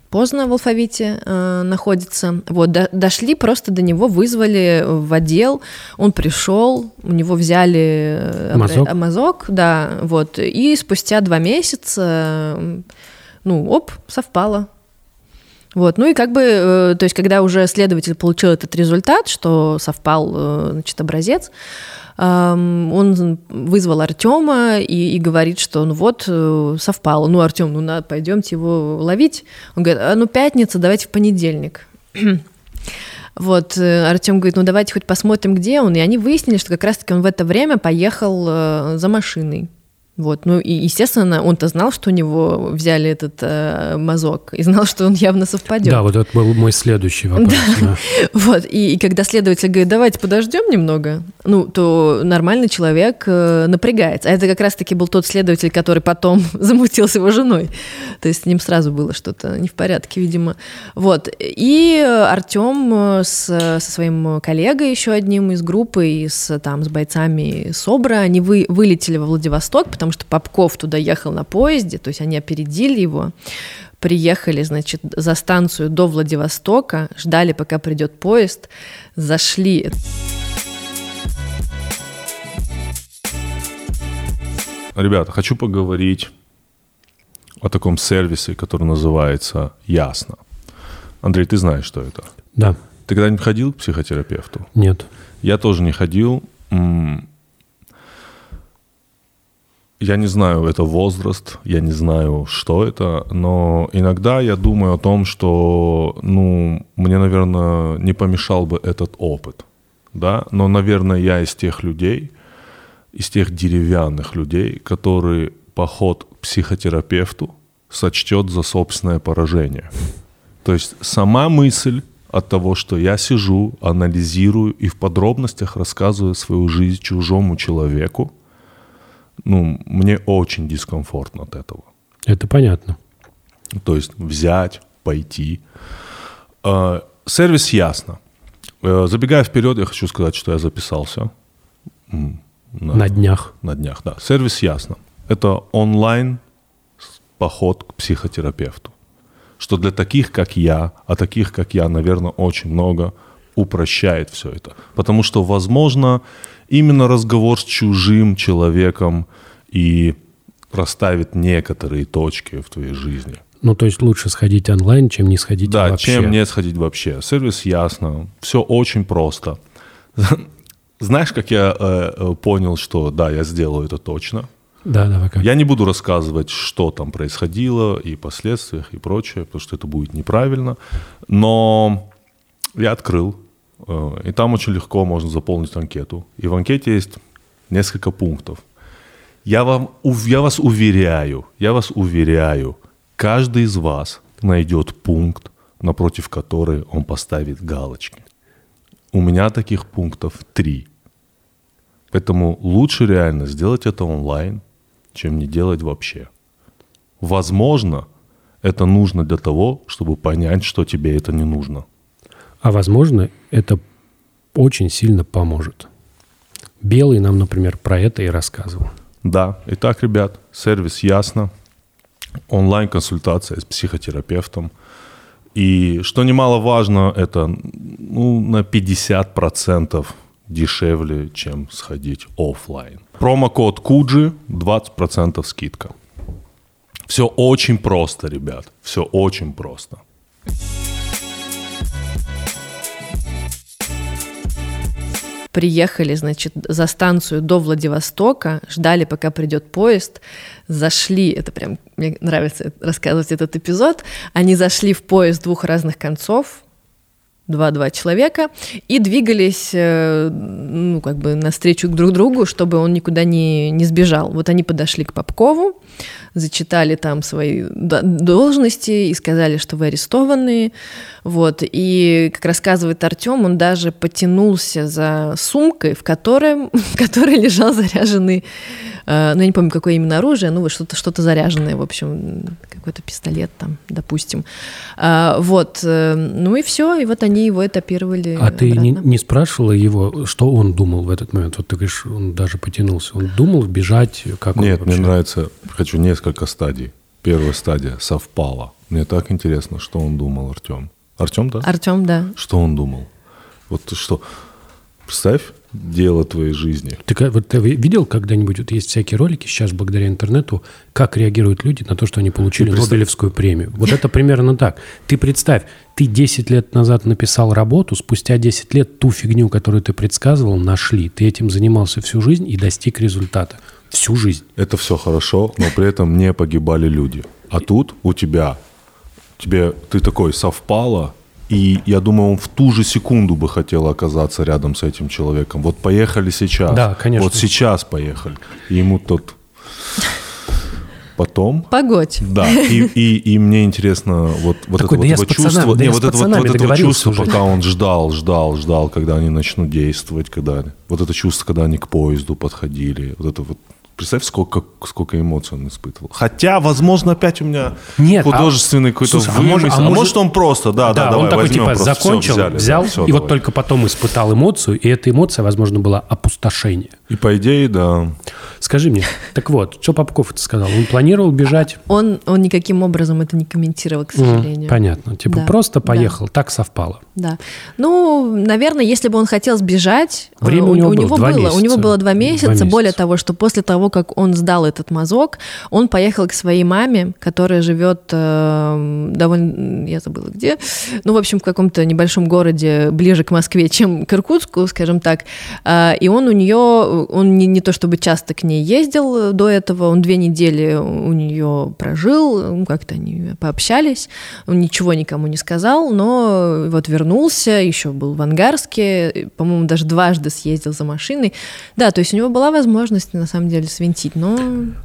поздно в алфавите э, находится. Вот, до- дошли, просто до него вызвали в отдел, он пришел, у него взяли э, Мазок? обра- мазок, да, вот, и спустя два месяца, э, ну, оп, совпало. Вот, ну и как бы, э, то есть, когда уже следователь получил этот результат, что совпал, э, значит, образец, он вызвал Артема и, и говорит, что ну вот э, совпало. Ну, Артем, ну надо, пойдемте его ловить. Он говорит, а ну пятница, давайте в понедельник. Вот, Артем говорит, ну давайте хоть посмотрим, где он. И они выяснили, что как раз-таки он в это время поехал за машиной. Вот, ну и, естественно, он-то знал, что у него взяли этот э, мазок, и знал, что он явно совпадет. Да, вот это был мой следующий вопрос. да. Вот, и, и когда следователь говорит, давайте подождем немного, ну, то нормальный человек э, напрягается. А это как раз-таки был тот следователь, который потом замутил с его женой. То есть с ним сразу было что-то не в порядке, видимо. Вот, и Артем с, со своим коллегой еще одним из группы, и с, там, с бойцами СОБРа, они вы, вылетели во Владивосток, потому что Попков туда ехал на поезде, то есть они опередили его приехали, значит, за станцию до Владивостока, ждали, пока придет поезд, зашли. Ребята, хочу поговорить о таком сервисе, который называется «Ясно». Андрей, ты знаешь, что это? Да, Ты когда-нибудь ходил к психотерапевту? нет. Я тоже не ходил. Я не знаю, это возраст, я не знаю, что это, но иногда я думаю о том, что, ну, мне, наверное, не помешал бы этот опыт, да, но, наверное, я из тех людей, из тех деревянных людей, которые поход к психотерапевту сочтет за собственное поражение. То есть сама мысль от того, что я сижу, анализирую и в подробностях рассказываю свою жизнь чужому человеку, ну, мне очень дискомфортно от этого. Это понятно. То есть взять, пойти. Э, Сервис ясно. Э, Забегая вперед, я хочу сказать, что я записался. На- На днях. на днях, да. Сервис ясно. Это онлайн поход к психотерапевту. Что для таких, как я, а таких, как я, наверное, очень много, упрощает все это. Потому что, возможно, именно разговор с чужим человеком и расставит некоторые точки в твоей жизни. Ну, то есть лучше сходить онлайн, чем не сходить Да, вообще. чем не сходить вообще. Сервис ясно, все очень просто. Знаешь, как я э, э, понял, что да, я сделаю это точно? Да, давай как. Я не буду рассказывать, что там происходило и последствиях и прочее, потому что это будет неправильно. Но я открыл, и там очень легко можно заполнить анкету. И в анкете есть несколько пунктов. Я, вам, я вас уверяю, я вас уверяю, каждый из вас найдет пункт, напротив которой он поставит галочки. У меня таких пунктов три. Поэтому лучше реально сделать это онлайн, чем не делать вообще. Возможно, это нужно для того, чтобы понять, что тебе это не нужно. А возможно, это очень сильно поможет. Белый нам, например, про это и рассказывал. Да, итак, ребят, сервис ясно, онлайн-консультация с психотерапевтом. И что немаловажно, это ну, на 50% дешевле, чем сходить оффлайн. Промокод Куджи 20% скидка. Все очень просто, ребят. Все очень просто. Приехали, значит, за станцию до Владивостока, ждали, пока придет поезд, зашли, это прям, мне нравится рассказывать этот эпизод, они зашли в поезд двух разных концов, два-два человека, и двигались, э, ну, как бы навстречу друг другу, чтобы он никуда не, не сбежал. Вот они подошли к Попкову, зачитали там свои до- должности и сказали, что вы арестованные. Вот. И, как рассказывает Артем, он даже потянулся за сумкой, в которой, в которой лежал заряженный, э, ну, я не помню, какое именно оружие, ну, вот что-то что заряженное, в общем, какой-то пистолет там, допустим. А, вот. э, Ну и все, и вот они его этапировали. А ты не, обратно. не спрашивала его, что он думал в этот момент? Вот ты говоришь, он даже потянулся. Он думал бежать? Как он Нет, вообще? мне нравится, хочу несколько стадий. Первая стадия совпала. Мне так интересно, что он думал, Артем. Артем, да? Артем, да. Что он думал? Вот ты что, представь дело твоей жизни. Ты, вот ты видел когда-нибудь, вот есть всякие ролики сейчас благодаря интернету, как реагируют люди на то, что они получили представь- Нобелевскую премию? Вот это примерно так. Ты представь, ты 10 лет назад написал работу, спустя 10 лет ту фигню, которую ты предсказывал, нашли. Ты этим занимался всю жизнь и достиг результата. Всю жизнь. Это все хорошо, но при этом не погибали люди. А тут у тебя, тебе ты такой совпало, и я думаю, он в ту же секунду бы хотел оказаться рядом с этим человеком. Вот поехали сейчас. Да, конечно. Вот сейчас поехали. И ему тут потом Погодь. Да, и, и, и мне интересно вот, вот Такой, это да вот пацанами, чувство, да не, вот это вот, вот это вот чувство, уже. пока он ждал, ждал, ждал, когда они начнут действовать, когда вот это чувство, когда они к поезду подходили, вот это вот Представь, сколько, сколько эмоций он испытывал. Хотя, возможно, опять у меня Нет, а- художественный какой-то Слушай, а может- вымысел. а А, может- может, он просто, да, да, он давай, такой типа просто. Закончил, взяли, да, взял, всё, и вот давай. только потом испытал эмоцию, и эта эмоция, возможно, была опустошение. И по идее, да. Скажи мне, так вот, что Попков это сказал? Он планировал бежать? Он, он никаким образом это не комментировал, к сожалению. Понятно. Типа Да, просто да. поехал, так совпало. Да. Ну, наверное, если бы он хотел сбежать, Время э, у него было два было, у него месяца. было два месяца. Два месяца. Более того, что после того, как он сдал этот мазок, он поехал к своей маме, которая живет э, довольно, я забыла где, ну, в общем, в каком-то небольшом городе ближе к Москве, чем к Иркутску, скажем так. А, И он у нее, он не, не то чтобы часто к ней ездил до этого, он две недели у нее прожил, ну, как-то они пообщались, он ничего никому не сказал, но вот вернулся, еще был в Ангарске, по-моему, даже дважды съездил за машиной. Да, то есть у него была возможность, на самом деле, свинтить, но...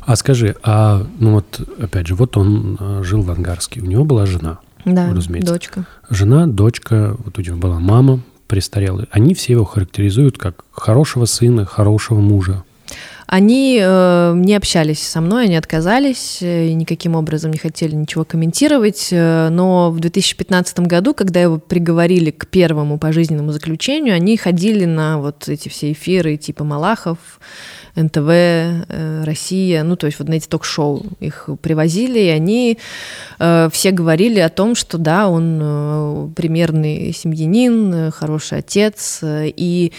А скажи, а ну вот опять же, вот он э, жил в Ангарске, у него была жена, Да, разумеется. дочка. Жена, дочка, вот у него была мама престарелая. Они все его характеризуют как хорошего сына, хорошего мужа. Они э, не общались со мной, они отказались э, никаким образом не хотели ничего комментировать. Э, но в 2015 году, когда его приговорили к первому пожизненному заключению, они ходили на вот эти все эфиры типа Малахов, НТВ, э, Россия, ну, то есть вот на эти ток-шоу их привозили, и они э, все говорили о том, что да, он э, примерный семьянин, э, хороший отец, э, и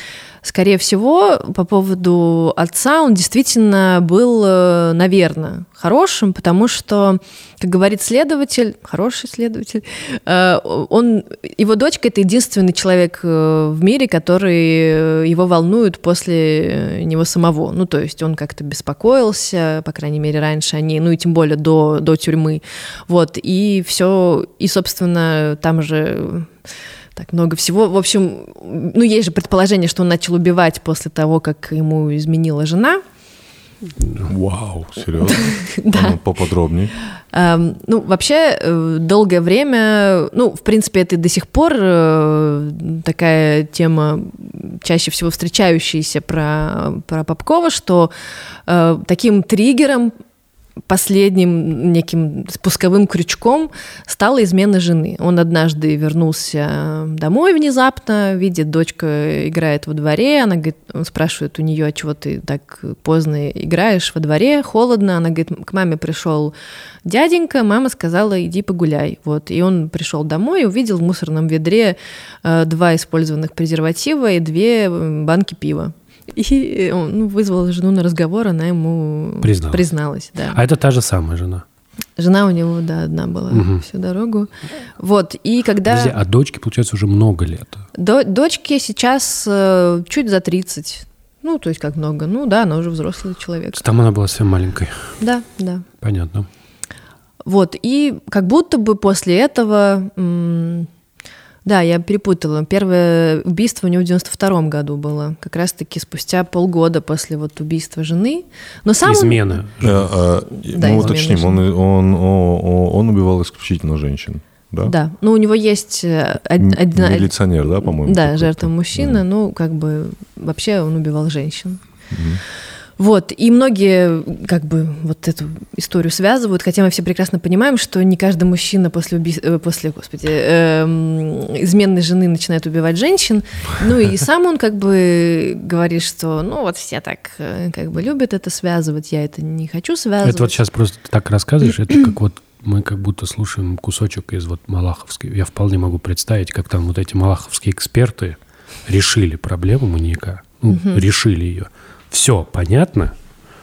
скорее всего, по поводу отца, он действительно был, э, наверное, хорошим, потому что, как говорит следователь, хороший следователь, э, он, его дочка — это единственный человек э, в мире, который его волнует после него самого. Ну, то есть он как-то беспокоился, по крайней мере, раньше они, ну и тем более до, до тюрьмы. Вот, и все, и, собственно, там же так много всего. В общем, ну, есть же предположение, что он начал убивать после того, как ему изменила жена. Вау, серьезно? Да. А ну, поподробнее. Эм, Ну, вообще, э, долгое время, ну, в принципе, это до сих пор э, такая тема, чаще всего встречающаяся про, про Попкова, что э, таким триггером последним неким спусковым крючком стала измена жены. Он однажды вернулся домой внезапно, видит, дочка играет во дворе, она говорит, он спрашивает у нее, а чего ты так поздно играешь во дворе, холодно, она говорит, к маме пришел дяденька, мама сказала, иди погуляй. Вот. И он пришел домой увидел в мусорном ведре э, два использованных презерватива и две банки пива. И он ну, вызвал жену на разговор, она ему Призналась. призналась да. А это та же самая жена. Жена у него, да, одна была Мгм. всю дорогу. Вот, и когда... Подожди, а дочке, получается, уже много лет. До- дочке сейчас э, чуть за 30. Ну, то есть как много. Ну да, она уже взрослый человек. Там она была совсем маленькой. Да, да. Понятно. Вот, и как будто бы после этого... м, да, я перепутала. Первое убийство у него в 92 году было. Как раз-таки спустя полгода после вот убийства жены. Но сам он- Измена. Э, э, Да, Мы уточним, он, он, о- о- он убивал исключительно женщин, да? Да. Ну, у него есть э, одна... Милиционер, да, по-моему? Да, жертва мужчина, Мгм. ну, как бы, вообще он убивал женщин. Вот, и многие как бы вот эту историю связывают, хотя мы все прекрасно понимаем, что не каждый мужчина после, уби... э, после господи, эм, изменной жены начинает убивать женщин. Ну и сам он как бы говорит, что ну вот все так э, как бы любят это связывать, я это не хочу связывать. Это вот сейчас просто так рассказываешь, это как вот мы как будто слушаем кусочек из вот Малаховской. Я вполне могу представить, как там вот эти малаховские эксперты решили проблему маньяка. Ну, решили ее. Все понятно.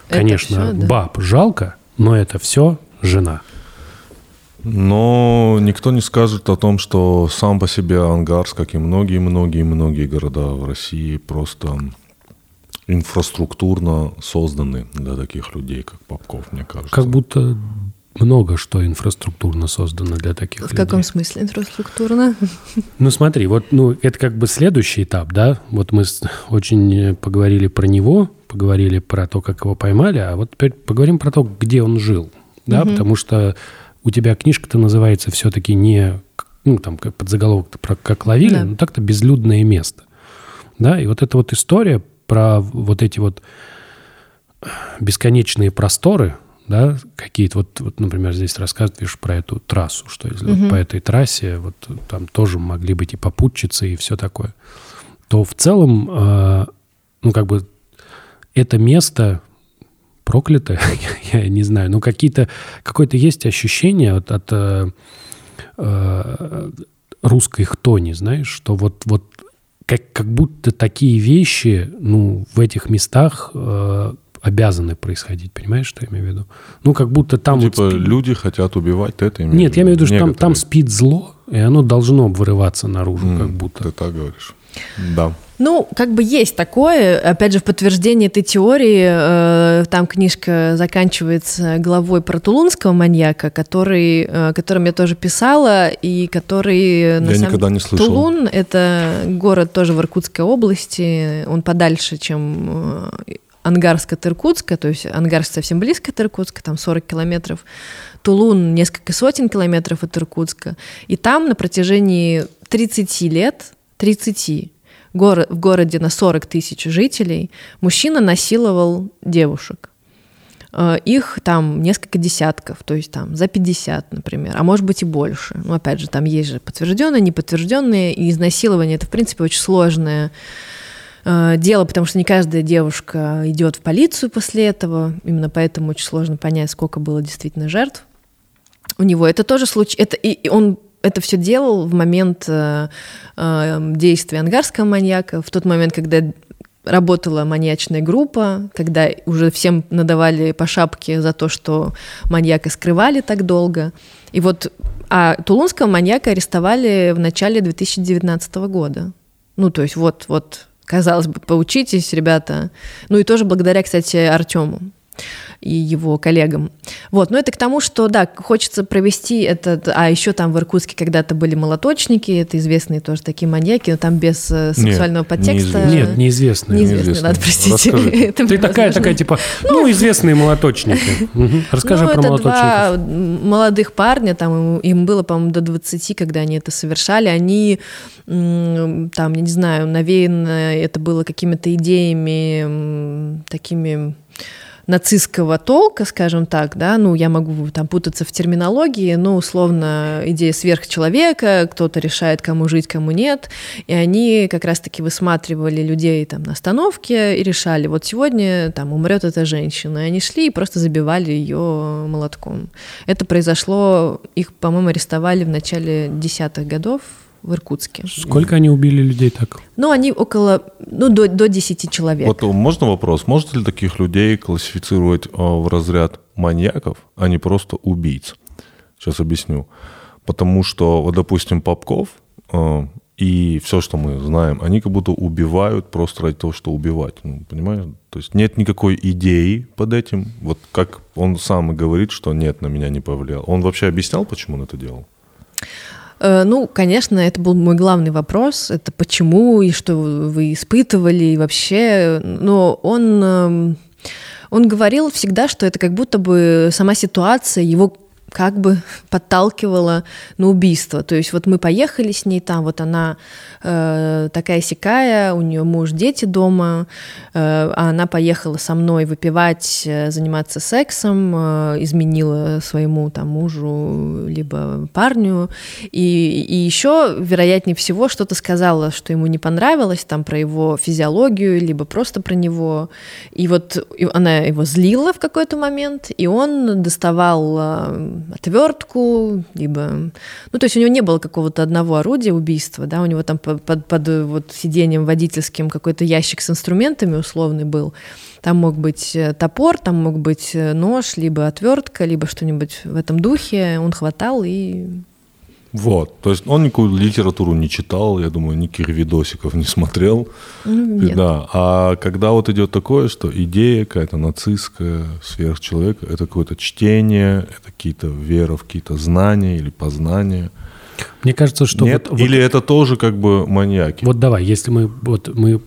Это Конечно, всё, да. баб жалко, но это все жена. Но никто не скажет о том, что сам по себе Ангарск, как и многие-многие-многие города в России, просто инфраструктурно созданы для таких людей, как Попков, мне кажется. Как будто много что инфраструктурно создано для таких В людей. каком смысле инфраструктурно? Ну смотри, вот ну, это как бы следующий этап, да? Вот мы очень э, поговорили про него, поговорили про то, как его поймали, а вот теперь поговорим про то, где он жил, да? Потому что у тебя книжка-то называется все-таки не, ну там как подзаголовок про как ловили, Да. но так-то безлюдное место, да? И вот эта вот история про вот эти вот бесконечные просторы, да, какие-то, вот, вот, например, здесь рассказываешь про эту трассу, что если вот по этой трассе вот там тоже могли быть и попутчицы, и все такое, то в целом, э, ну, как бы это место проклятое, я не знаю, ну, какие-то, какое-то есть ощущение от, от э, э, русской хтони, знаешь, что вот, вот как, как будто такие вещи, ну, в этих местах э, обязаны происходить, понимаешь, что я имею в виду? Ну, как будто там... вот Типа спи- люди хотят убивать, ты это имеешь Нет, я имею в виду, что там, там спит зло, и оно должно вырываться наружу, М, как будто. Ты так говоришь. Да. Ну, как бы есть такое. Опять же, в подтверждение этой теории, э, там книжка заканчивается главой про тулунского маньяка, который, э, которым я тоже писала, и который... на Я самом- никогда не слышал. Тулун — это город тоже в Иркутской области, он подальше, чем э, Ангарск от Иркутска, то есть Ангарск совсем близко от Иркутска, там 40 километров. Тулун несколько сотен километров от Иркутска. И там на протяжении 30 лет, 30, город, в городе на 40 тысяч жителей мужчина насиловал девушек. Э, их там несколько десятков, то есть там за 50, например, а может быть и больше. Ну, опять же, там есть же подтвержденные, неподтвержденные, и изнасилование это, в принципе, очень сложное э, дело, потому что не каждая девушка идет в полицию после этого, именно поэтому очень сложно понять, сколько было действительно жертв у него. Это тоже случай, это и он это все делал в момент э, э, действия ангарского маньяка, в тот момент, когда работала маньячная группа, когда уже всем надавали по шапке за то, что маньяка скрывали так долго. И вот, а тулунского маньяка арестовали в начале 2019 года. Ну, то есть вот, вот, казалось бы, поучитесь, ребята. Ну и тоже благодаря, кстати, Артему и его коллегам. Вот, но это к тому, что, да, хочется провести этот... А еще там в Иркутске когда-то были молоточники, это известные тоже такие маньяки, но там без э, сексуального Нет, подтекста. Неизвестные. Нет, неизвестные. Неизвестные, ладно, простите. Ты такая, такая, типа, ну, известные молоточники. Расскажи ну, про молоточников. два молодых парня, там им было, по-моему, до 20, когда они это совершали, они там, я не знаю, навеяно это было какими-то идеями такими нацистского толка, скажем так, да, ну, я могу там путаться в терминологии, но условно идея сверхчеловека, кто-то решает, кому жить, кому нет, и они как раз-таки высматривали людей там на остановке и решали, вот сегодня там умрет эта женщина, и они шли и просто забивали ее молотком. Это произошло, их, по-моему, арестовали в начале десятых годов, в Иркутске. Сколько они убили людей так? Ну, они около, ну, до, до 10 человек. Вот можно вопрос? Можно ли таких людей классифицировать э, в разряд маньяков, а не просто убийц? Сейчас объясню. Потому что, вот, допустим, Попков э, и все, что мы знаем, они как будто убивают просто ради того, что убивать. Ну, понимаешь? То есть нет никакой идеи под этим. Вот как он сам и говорит, что нет, на меня не повлиял. Он вообще объяснял, почему он это делал? Э, ну, конечно, это был мой главный вопрос. Это почему и что вы испытывали и вообще. Но он, эм, он говорил всегда, что это как будто бы сама ситуация его как бы подталкивала на убийство. То есть вот мы поехали с ней там, вот она э, такая сякая, у нее муж, дети дома, э, а она поехала со мной выпивать, э, заниматься сексом, э, изменила своему там мужу либо парню, и, и еще, вероятнее всего, что-то сказала, что ему не понравилось, там про его физиологию, либо просто про него. И вот она его злила в какой-то момент, и он доставал э, отвертку, либо... Ну, то есть у него не было какого-то одного орудия убийства, да, у него там под, под, под вот сиденьем водительским какой-то ящик с инструментами условный был. Там мог быть э, топор, там мог быть э, нож, либо отвертка, либо что-нибудь в этом духе. Он хватал и вот, то есть он никакую литературу не читал, я думаю, никаких видосиков не смотрел. Ну, нет. Да, а когда вот идет такое, что идея какая-то нацистская, сверхчеловека, это какое-то чтение, это какие-то вера в какие-то знания или познания. Мне кажется, что... Нет? Вот, или это тоже как бы маньяки? Вот давай, если мы, вот, мы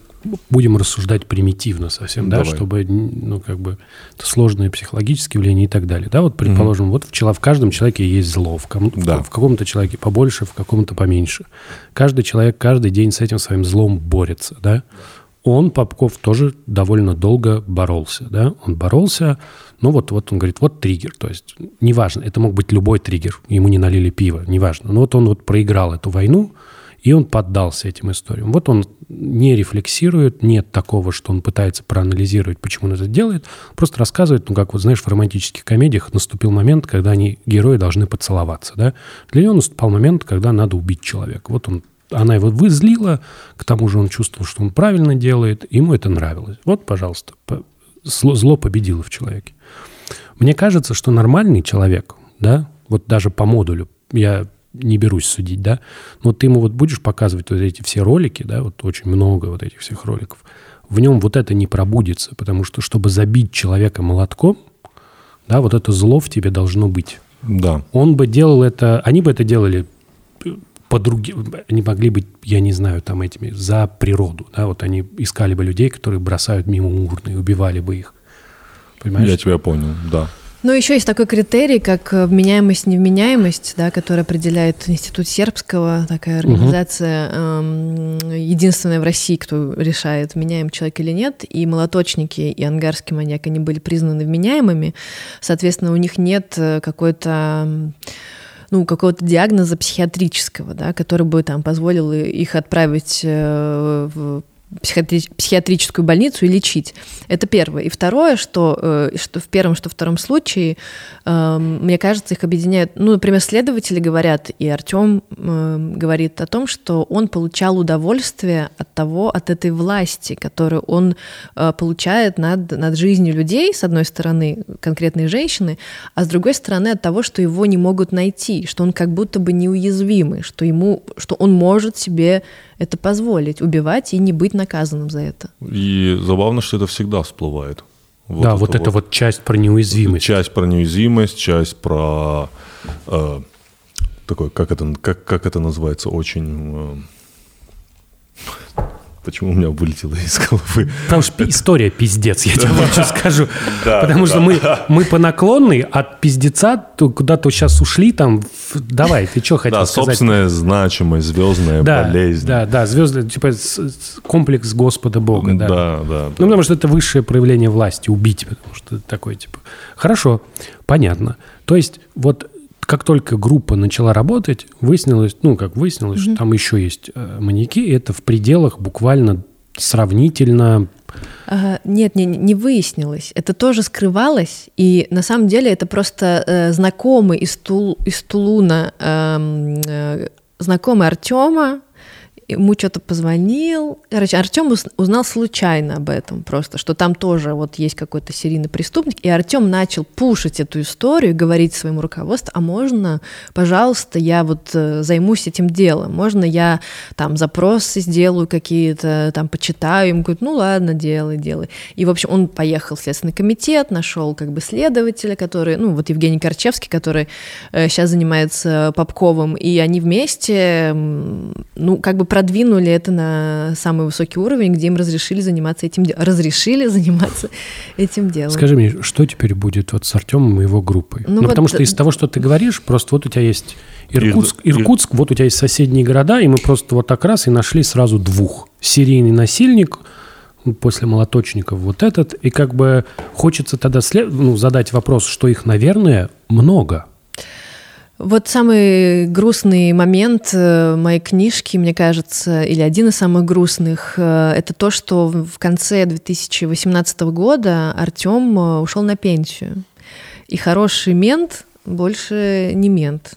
будем рассуждать примитивно совсем, да, Давай. чтобы, ну, как бы, это сложные психологические явления и так далее. Да, вот, предположим, вот в, чело- в каждом человеке есть зло, в, ком- Да. в каком-то человеке побольше, в каком-то поменьше. Каждый человек каждый день с этим своим злом борется, да. Он, Попков, тоже довольно долго боролся, да, он боролся, ну вот, вот он говорит, вот триггер, то есть неважно, это мог быть любой триггер, ему не налили пиво, неважно, но вот он вот проиграл эту войну, и он поддался этим историям. Вот он не рефлексирует, нет такого, что он пытается проанализировать, почему он это делает, просто рассказывает, ну, как вот, знаешь, в романтических комедиях наступил момент, когда они, герои, должны поцеловаться, да. Для него наступал момент, когда надо убить человека. Вот он, она его вызлила, к тому же он чувствовал, что он правильно делает, ему это нравилось. Вот, пожалуйста, по- зло, зло победило в человеке. Мне кажется, что нормальный человек, да, вот даже по модулю, я не берусь судить, да, но ты ему вот будешь показывать вот эти все ролики, да, вот очень много вот этих всех роликов, в нем вот это не пробудится, потому что, чтобы забить человека молотком, да, вот это зло в тебе должно быть. Да. Он бы делал это, они бы это делали по другим, они могли быть, я не знаю, там этими, за природу, да, вот они искали бы людей, которые бросают мимо урны убивали бы их. Понимаешь? Я тебя понял, да. Ну, еще есть такой критерий, как э, вменяемость, невменяемость, да, который определяет Институт Сербского, такая организация, эм, единственная в России, кто решает, вменяем человек или нет. И молоточники, и ангарский маньяк, они были признаны вменяемыми. Соответственно, у них нет э, какой-то ну, какого-то диагноза психиатрического, да, который бы там позволил их отправить э, в психиатри- психиатрическую больницу и лечить. Это первое. И второе, что, э, что в первом, что в втором случае, э, мне кажется, их объединяет, ну, например, следователи говорят, и Артем э, говорит о том, что он получал удовольствие от того, от этой власти, которую он э, получает над, над жизнью людей, с одной стороны, конкретной женщины, а с другой стороны, от того, что его не могут найти, что он как будто бы неуязвимый, что ему, что он может себе это позволить, убивать и не быть наказанным за это. И забавно, что это всегда всплывает. Вот да, это вот эта вот часть про неуязвимость. Часть про неуязвимость, часть про э, такой, как это, как, как это называется, очень... Э, Почему у меня вылетело из головы? Потому что история пиздец, я тебе лучше скажу. Потому что мы, по наклонной от пиздеца куда-то сейчас ушли там. Давай, ты что хотел сказать? Да, собственная значимость, звездная болезнь. Да, да, звездная, типа комплекс Господа Бога. Да. да ну, потому что это высшее проявление власти, убить, потому что такое, типа... Хорошо, понятно. То есть вот как только группа начала работать, выяснилось, ну, как выяснилось, mm-hmm. что там еще есть э, маньяки, и это в пределах буквально сравнительно... Ага, нет, не, не выяснилось. Это тоже скрывалось, и на самом деле это просто э, знакомый из, Тул, из Тулуна, э, э, знакомый Артема, ему что-то позвонил. Короче, Артем узнал случайно об этом просто, что там тоже вот есть какой-то серийный преступник, и Артем начал пушить эту историю, говорить своему руководству, а можно, пожалуйста, я вот э, займусь этим делом, можно я там запросы сделаю какие-то, там почитаю, им говорит, ну ладно, делай, делай. И, в общем, он поехал в Следственный комитет, нашел как бы следователя, который, ну вот Евгений Корчевский, который э, сейчас занимается Попковым, и они вместе, ну, как бы продвинули это на самый высокий уровень, где им разрешили заниматься этим делом. Разрешили заниматься этим делом. Скажи мне, что теперь будет вот с Артемом и его группой? Ну, ну вот потому что из того, что ты говоришь, просто вот у тебя есть Иркутск, Иркутск, вот у тебя есть соседние города, и мы просто вот так раз и нашли сразу двух. Серийный насильник, после молоточников вот этот, и как бы хочется тогда след... ну, задать вопрос, что их, наверное, много – вот самый грустный момент э, моей книжки, мне кажется, или один из самых грустных, э, это то, что в конце 2018 года Артем э, ушел на пенсию. И хороший мент больше не мент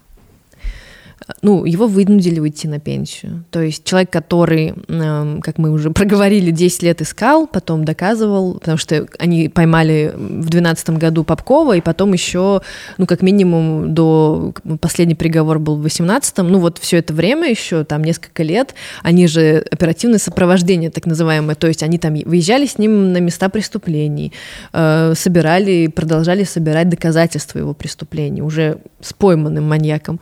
ну, его вынудили уйти на пенсию. То есть человек, который, эм, как мы уже проговорили, 10 лет искал, потом доказывал, потому что они поймали в 2012 году Попкова, и потом еще, ну, как минимум, до последний приговор был в 2018, ну, вот все это время еще, там, несколько лет, они же оперативное сопровождение, так называемое, то есть они там выезжали с ним на места преступлений, э, собирали, продолжали собирать доказательства его преступлений, уже с пойманным маньяком.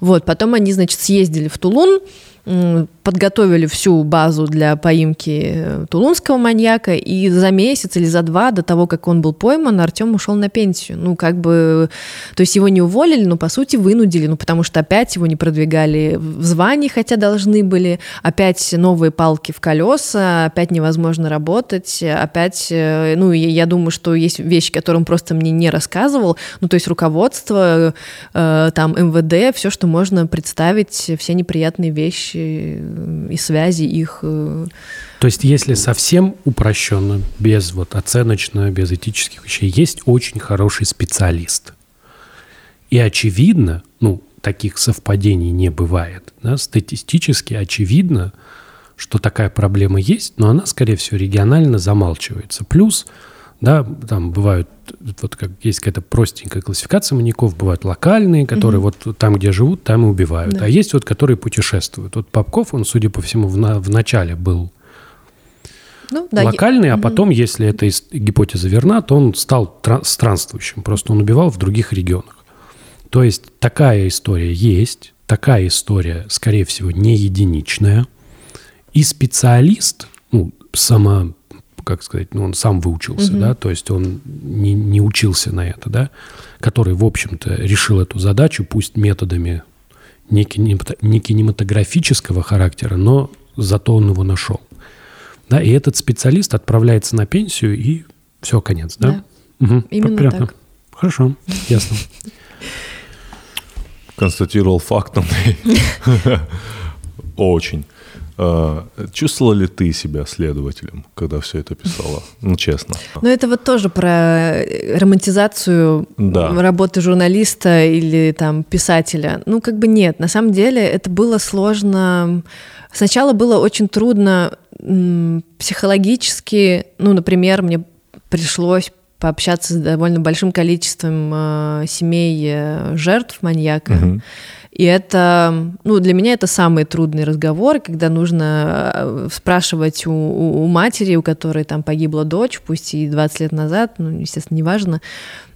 Вот, потом они, значит, съездили в Тулун, подготовили всю базу для поимки э, тулунского маньяка, и за месяц или за два до того, как он был пойман, Артем ушел на пенсию. Ну, как бы, то есть его не уволили, но, по сути, вынудили, ну, потому что опять его не продвигали в звании, хотя должны были, опять новые палки в колеса, опять невозможно работать, опять, э, ну, я думаю, что есть вещи, которые он просто мне не рассказывал, ну, то есть руководство, э, там, МВД, все, что можно представить, все неприятные вещи вещи и связи их. Э, То есть, если совсем упрощенно, без вот оценочно, без этических вещей, есть очень хороший специалист. И очевидно, ну, таких совпадений не бывает. Да? Статистически очевидно, что такая проблема есть, но она, скорее всего, регионально замалчивается. Плюс да, там бывают, вот как есть какая-то простенькая классификация маньяков, бывают локальные, которые угу. вот там, где живут, там и убивают. Да. А есть вот, которые путешествуют. Вот Попков, он, судя по всему, в, на, в начале был ну, да, локальный, я... а потом, если эта гипотеза верна, то он стал странствующим. Просто он убивал в других регионах. То есть такая история есть, такая история, скорее всего, не единичная. И специалист, ну, само, как сказать, ну, он сам выучился, да, то есть он не, не учился на это, да, который, в общем-то, решил эту задачу, пусть методами не, кинемато- не кинематографического характера, но зато он его нашел. Да, и этот специалист отправляется на пенсию, и все, конец, да? Мгм, Именно понятно. так. Хорошо, ясно. Констатировал факт, Андрей. Очень. Э, Чувствовала ли ты себя следователем, когда все это писала? Ну, честно. Но это вот тоже про э, романтизацию Да. работы журналиста или там писателя. Ну, как бы нет. На самом деле это было сложно. Сначала было очень трудно психологически. Ну, например, мне пришлось пообщаться с довольно большим количеством э, семей э, жертв маньяка. Мгм. И это, ну, для меня это самый трудный разговор, когда нужно э, спрашивать у, у- матери, у которой там погибла дочь, пусть и 20 лет назад, ну, естественно, неважно,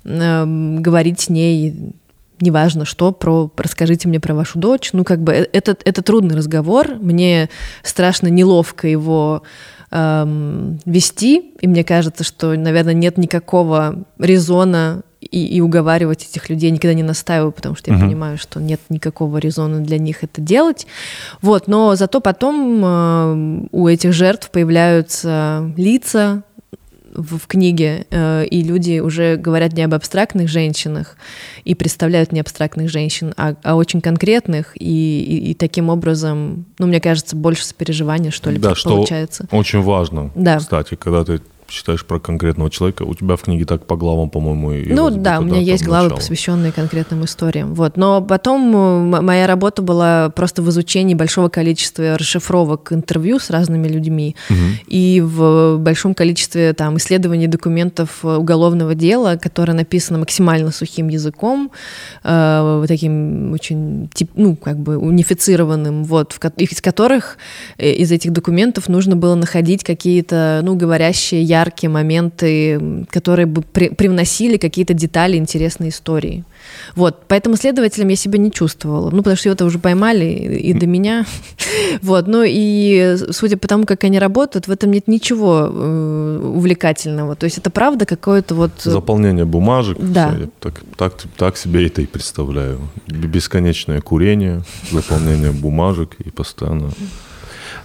эм, говорить с ней неважно что, про расскажите мне про вашу дочь. Ну, как бы э- это, это трудный разговор, мне страшно неловко его эм, вести, и мне кажется, что, наверное, нет никакого резона и, и уговаривать этих людей никогда не настаиваю, потому что я Мгм. понимаю, что нет никакого резона для них это делать. Вот, но зато потом э, у этих жертв появляются лица в, в книге, э, и люди уже говорят не об абстрактных женщинах и представляют не абстрактных женщин, а, а очень конкретных, и, и- и таким образом, ну, мне кажется, больше сопереживания, что ли, Да, что получается. очень важно, Да. кстати, когда ты читаешь про конкретного человека, у тебя в книге так по главам, по-моему, и Ну да, у меня есть главы, начало. посвященные конкретным историям. Вот. Но потом э, моя работа была просто в изучении большого количества расшифровок интервью с разными людьми и в большом количестве там, исследований документов э, уголовного дела, которое написано максимально сухим языком, э, таким очень, тип- ну, как бы унифицированным, вот, в из которых, э, из этих документов нужно было находить какие-то, ну, говорящие, яркие моменты, которые бы при- привносили какие-то детали интересной истории. Вот, поэтому следователем я себя не чувствовала, ну, потому что его-то уже поймали и и до меня. Вот, ну и судя по тому, как они работают, в этом нет ничего э, увлекательного. То есть это правда какое-то вот... Заполнение бумажек. Да. всё, я Так, так, так себе это и представляю. Бесконечное курение, заполнение бумажек и постоянно...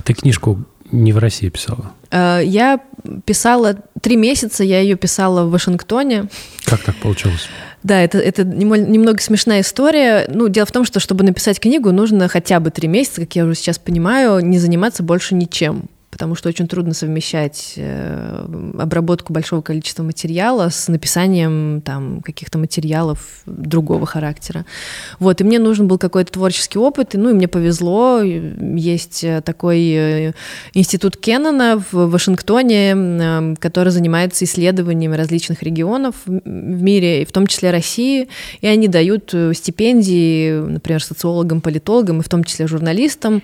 Ты книжку не в России писала. Э, Я писала три месяца, я ее писала в Вашингтоне. Как так получилось? Да, это, это немного смешная история. Ну, дело в том, что чтобы написать книгу, нужно хотя бы три месяца, как я уже сейчас понимаю, не заниматься больше ничем. Потому что очень трудно совмещать э, обработку большого количества материала с написанием там, каких-то материалов другого характера. Вот, и мне нужен был какой-то творческий опыт, и, ну, и мне повезло. Есть э, такой э, институт Кеннона в Вашингтоне, который занимается исследованиями различных регионов в мире, в том числе России, и они дают стипендии, например, социологам, политологам, и в том числе журналистам.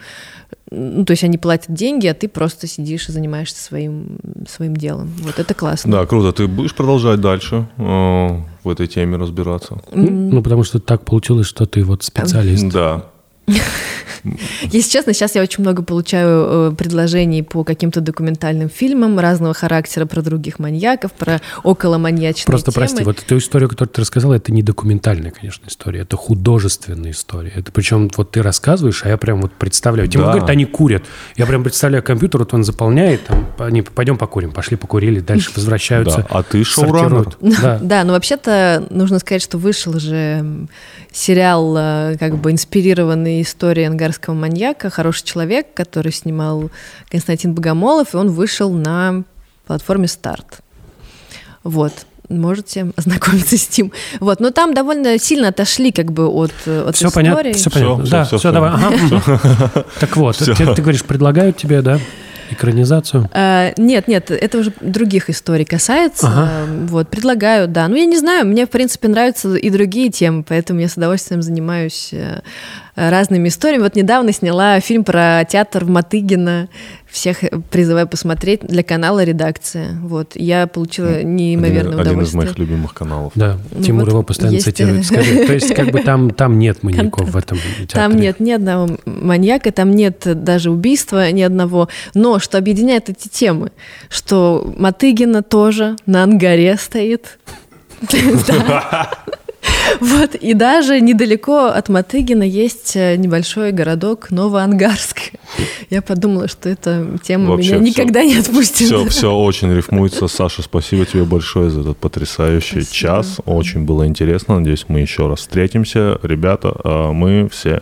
Ну, то есть они платят деньги, а ты просто сидишь и занимаешься своим, своим делом. Вот это классно. Да, круто. Ты будешь продолжать дальше э, в этой теме разбираться? Ну, потому что так получилось, что ты вот специалист. Да. Если честно, сейчас я очень много получаю э, предложений по каким-то документальным фильмам разного характера про других маньяков, про околоманьячные Просто темы. прости, вот эту историю, которую ты рассказала, это не документальная, конечно, история, это художественная история. Это причем вот ты рассказываешь, а я прям вот представляю. Тем Да. говорит, они курят. Я прям представляю компьютер, вот он заполняет, там, они, пойдем покурим, пошли покурили, дальше возвращаются. Да, а ты шоураннер. сортируют. Да. Да, но вообще-то нужно сказать, что вышел же сериал, э, как бы инспирированный историей ангарского маньяка «Хороший человек», который снимал Константин Богомолов, и он вышел на платформе «Старт». Вот. Можете ознакомиться с ним. Вот, но там довольно сильно отошли как бы от, от Все истории. понятно, все понятно. всё, да, всё, все, всё. давай. Ага. Так вот, ты, ты говоришь, предлагают тебе, да, экранизацию. Э, Нет, нет, это уже других историй касается. Ага. Вот, предлагаю, да. Ну, я не знаю, мне, в принципе, нравятся и другие темы, поэтому я с удовольствием занимаюсь э, разными историями. Вот недавно сняла фильм про театр в Матыгино. Всех призываю посмотреть для канала «Редакция». Вот. Я получила неимоверное один, удовольствие. Один из моих любимых каналов. Да, Ну Тимур вот его постоянно есть- цитирует. Скажи, то есть как бы там, там нет маньяков в этом театре? Там нет ни одного маньяка, там нет даже убийства ни одного. Но что объединяет эти темы? Что Матыгина тоже на ангаре стоит. Вот, и даже недалеко от Матыгина есть э, небольшой городок Новоангарск. Я подумала, что эта тема Вообще меня никогда не отпустит. Все, все очень рифмуется. Саша, спасибо тебе большое за этот потрясающий Спасибо. час. Очень было интересно. Надеюсь, мы еще раз встретимся. Ребята, а мы все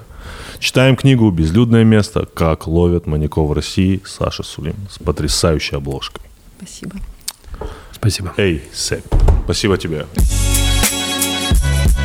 читаем книгу «Безлюдное место. Как ловят маньяков в России» Саша Сулим с потрясающей обложкой. Спасибо. Спасибо. Эй, Сэп, спасибо тебе. Thank you.